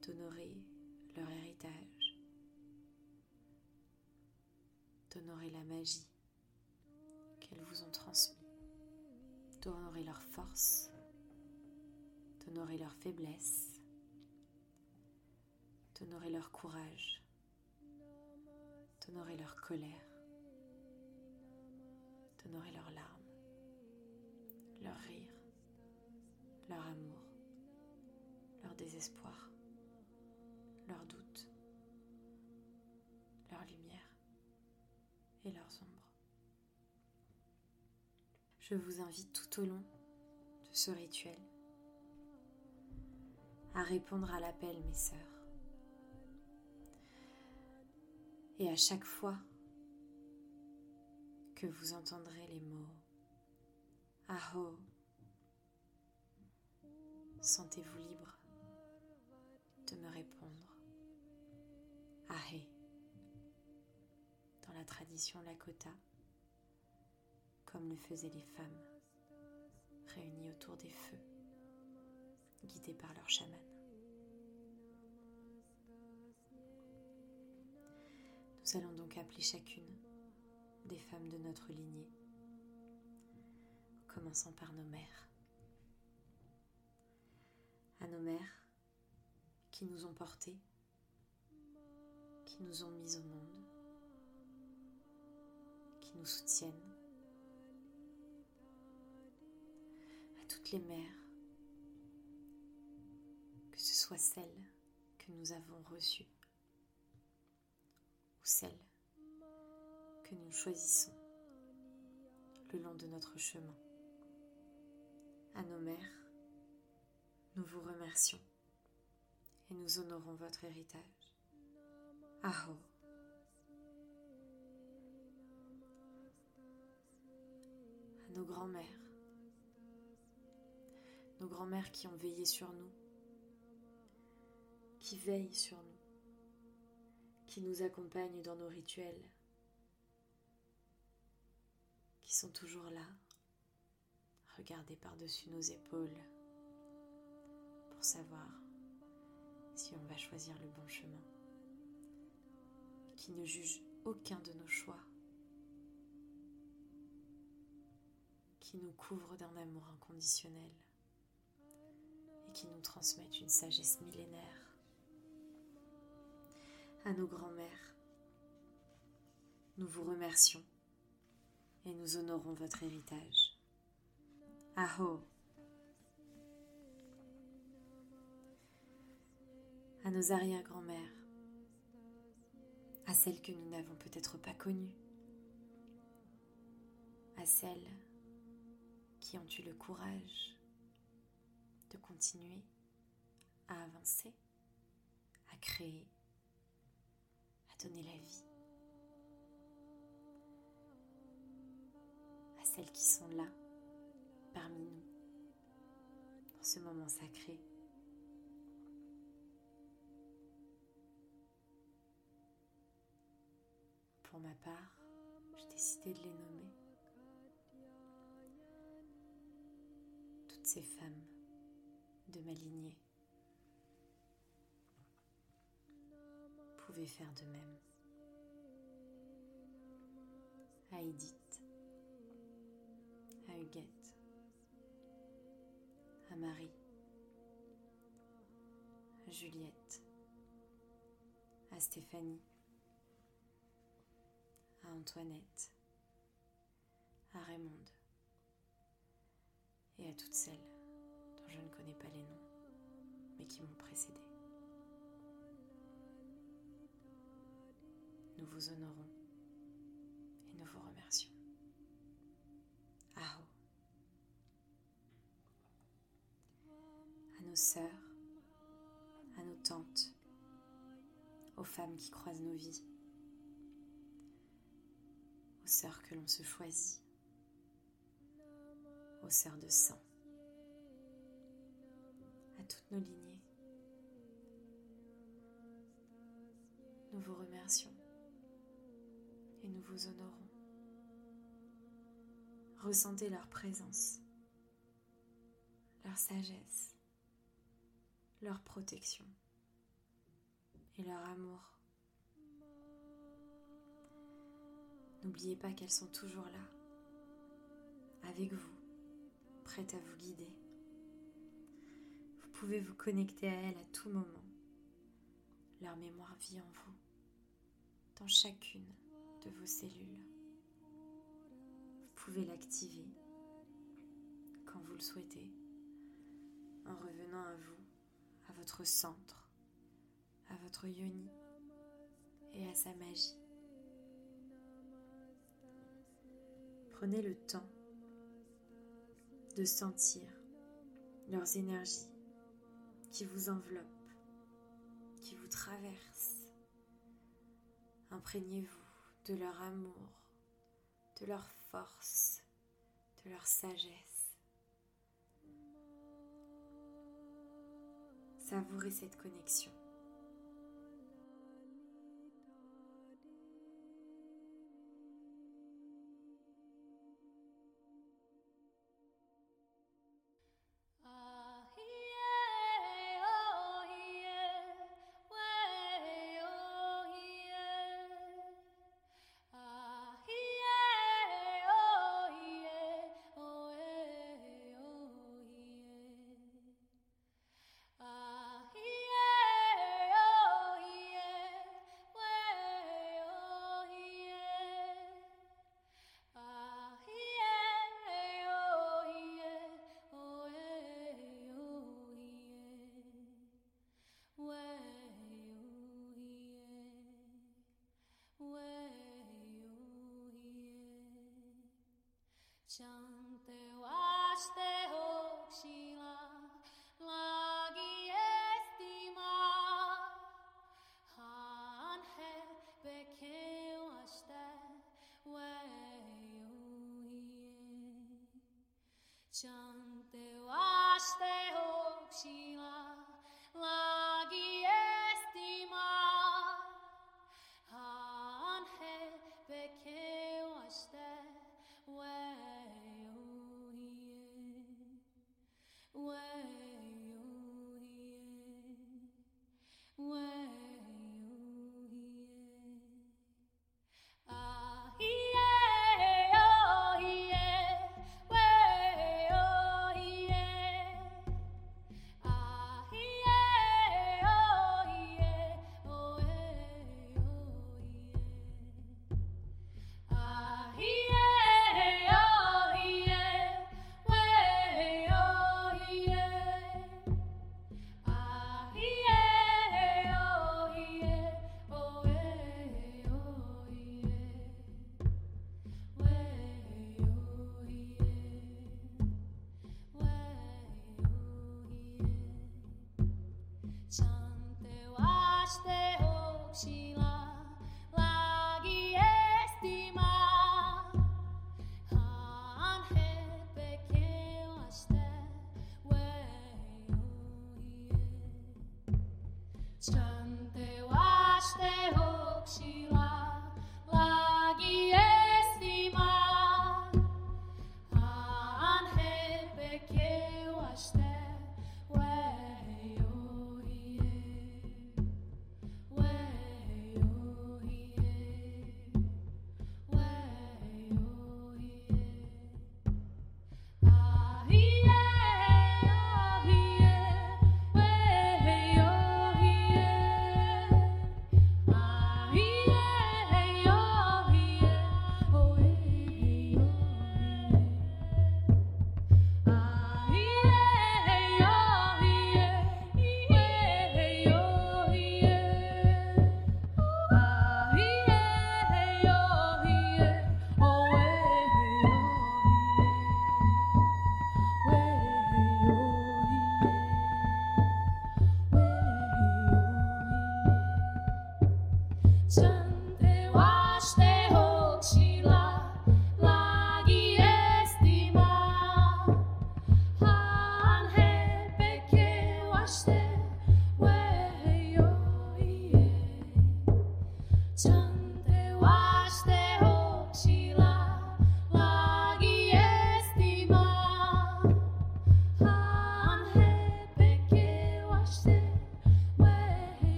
d'honorer leur héritage, d'honorer la magie qu'elles vous ont transmise d'honorer leur force, d'honorer leur faiblesse, d'honorer leur courage, d'honorer leur colère, d'honorer leurs larmes, leur rire, leur amour, leur désespoir, Je vous invite tout au long de ce rituel à répondre à l'appel, mes sœurs. Et à chaque fois que vous entendrez les mots Aho, sentez-vous libre de me répondre Ahé dans la tradition Lakota comme le faisaient les femmes, réunies autour des feux, guidées par leur chaman. Nous allons donc appeler chacune des femmes de notre lignée, commençant par nos mères. À nos mères qui nous ont portés, qui nous ont mis au monde, qui nous soutiennent, les mères, que ce soit celles que nous avons reçues ou celles que nous choisissons le long de notre chemin. À nos mères, nous vous remercions et nous honorons votre héritage. Aho. À nos grands-mères, nos grands-mères qui ont veillé sur nous, qui veillent sur nous, qui nous accompagnent dans nos rituels, qui sont toujours là, regardés par-dessus nos épaules pour savoir si on va choisir le bon chemin, qui ne jugent aucun de nos choix, qui nous couvrent d'un amour inconditionnel qui nous transmettent une sagesse millénaire. À nos grands-mères, nous vous remercions et nous honorons votre héritage. Aho À nos arrière-grand-mères, à celles que nous n'avons peut-être pas connues, à celles qui ont eu le courage de continuer à avancer, à créer, à donner la vie. À celles qui sont là, parmi nous, dans ce moment sacré. Pour ma part, j'ai décidé de les nommer. Toutes ces femmes de ma lignée pouvez faire de même. À Edith, à Huguette, à Marie, à Juliette, à Stéphanie, à Antoinette, à Raymonde et à toutes celles je ne connais pas les noms, mais qui m'ont précédé. Nous vous honorons et nous vous remercions. Aho. À nos sœurs, à nos tantes, aux femmes qui croisent nos vies, aux sœurs que l'on se choisit, aux sœurs de sang, toutes nos lignées. Nous vous remercions et nous vous honorons. Ressentez leur présence, leur sagesse, leur protection et leur amour. N'oubliez pas qu'elles sont toujours là, avec vous, prêtes à vous guider. Vous pouvez vous connecter à elles à tout moment. Leur mémoire vit en vous, dans chacune de vos cellules. Vous pouvez l'activer quand vous le souhaitez, en revenant à vous, à votre centre, à votre yoni et à sa magie. Prenez le temps de sentir leurs énergies qui vous enveloppent, qui vous traversent. Imprégnez-vous de leur amour, de leur force, de leur sagesse. Savourez cette connexion.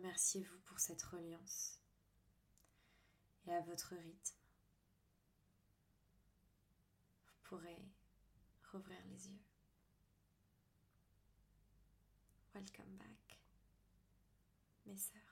Remerciez-vous pour cette reliance et à votre rythme, vous pourrez rouvrir les yeux. Welcome back, mes sœurs.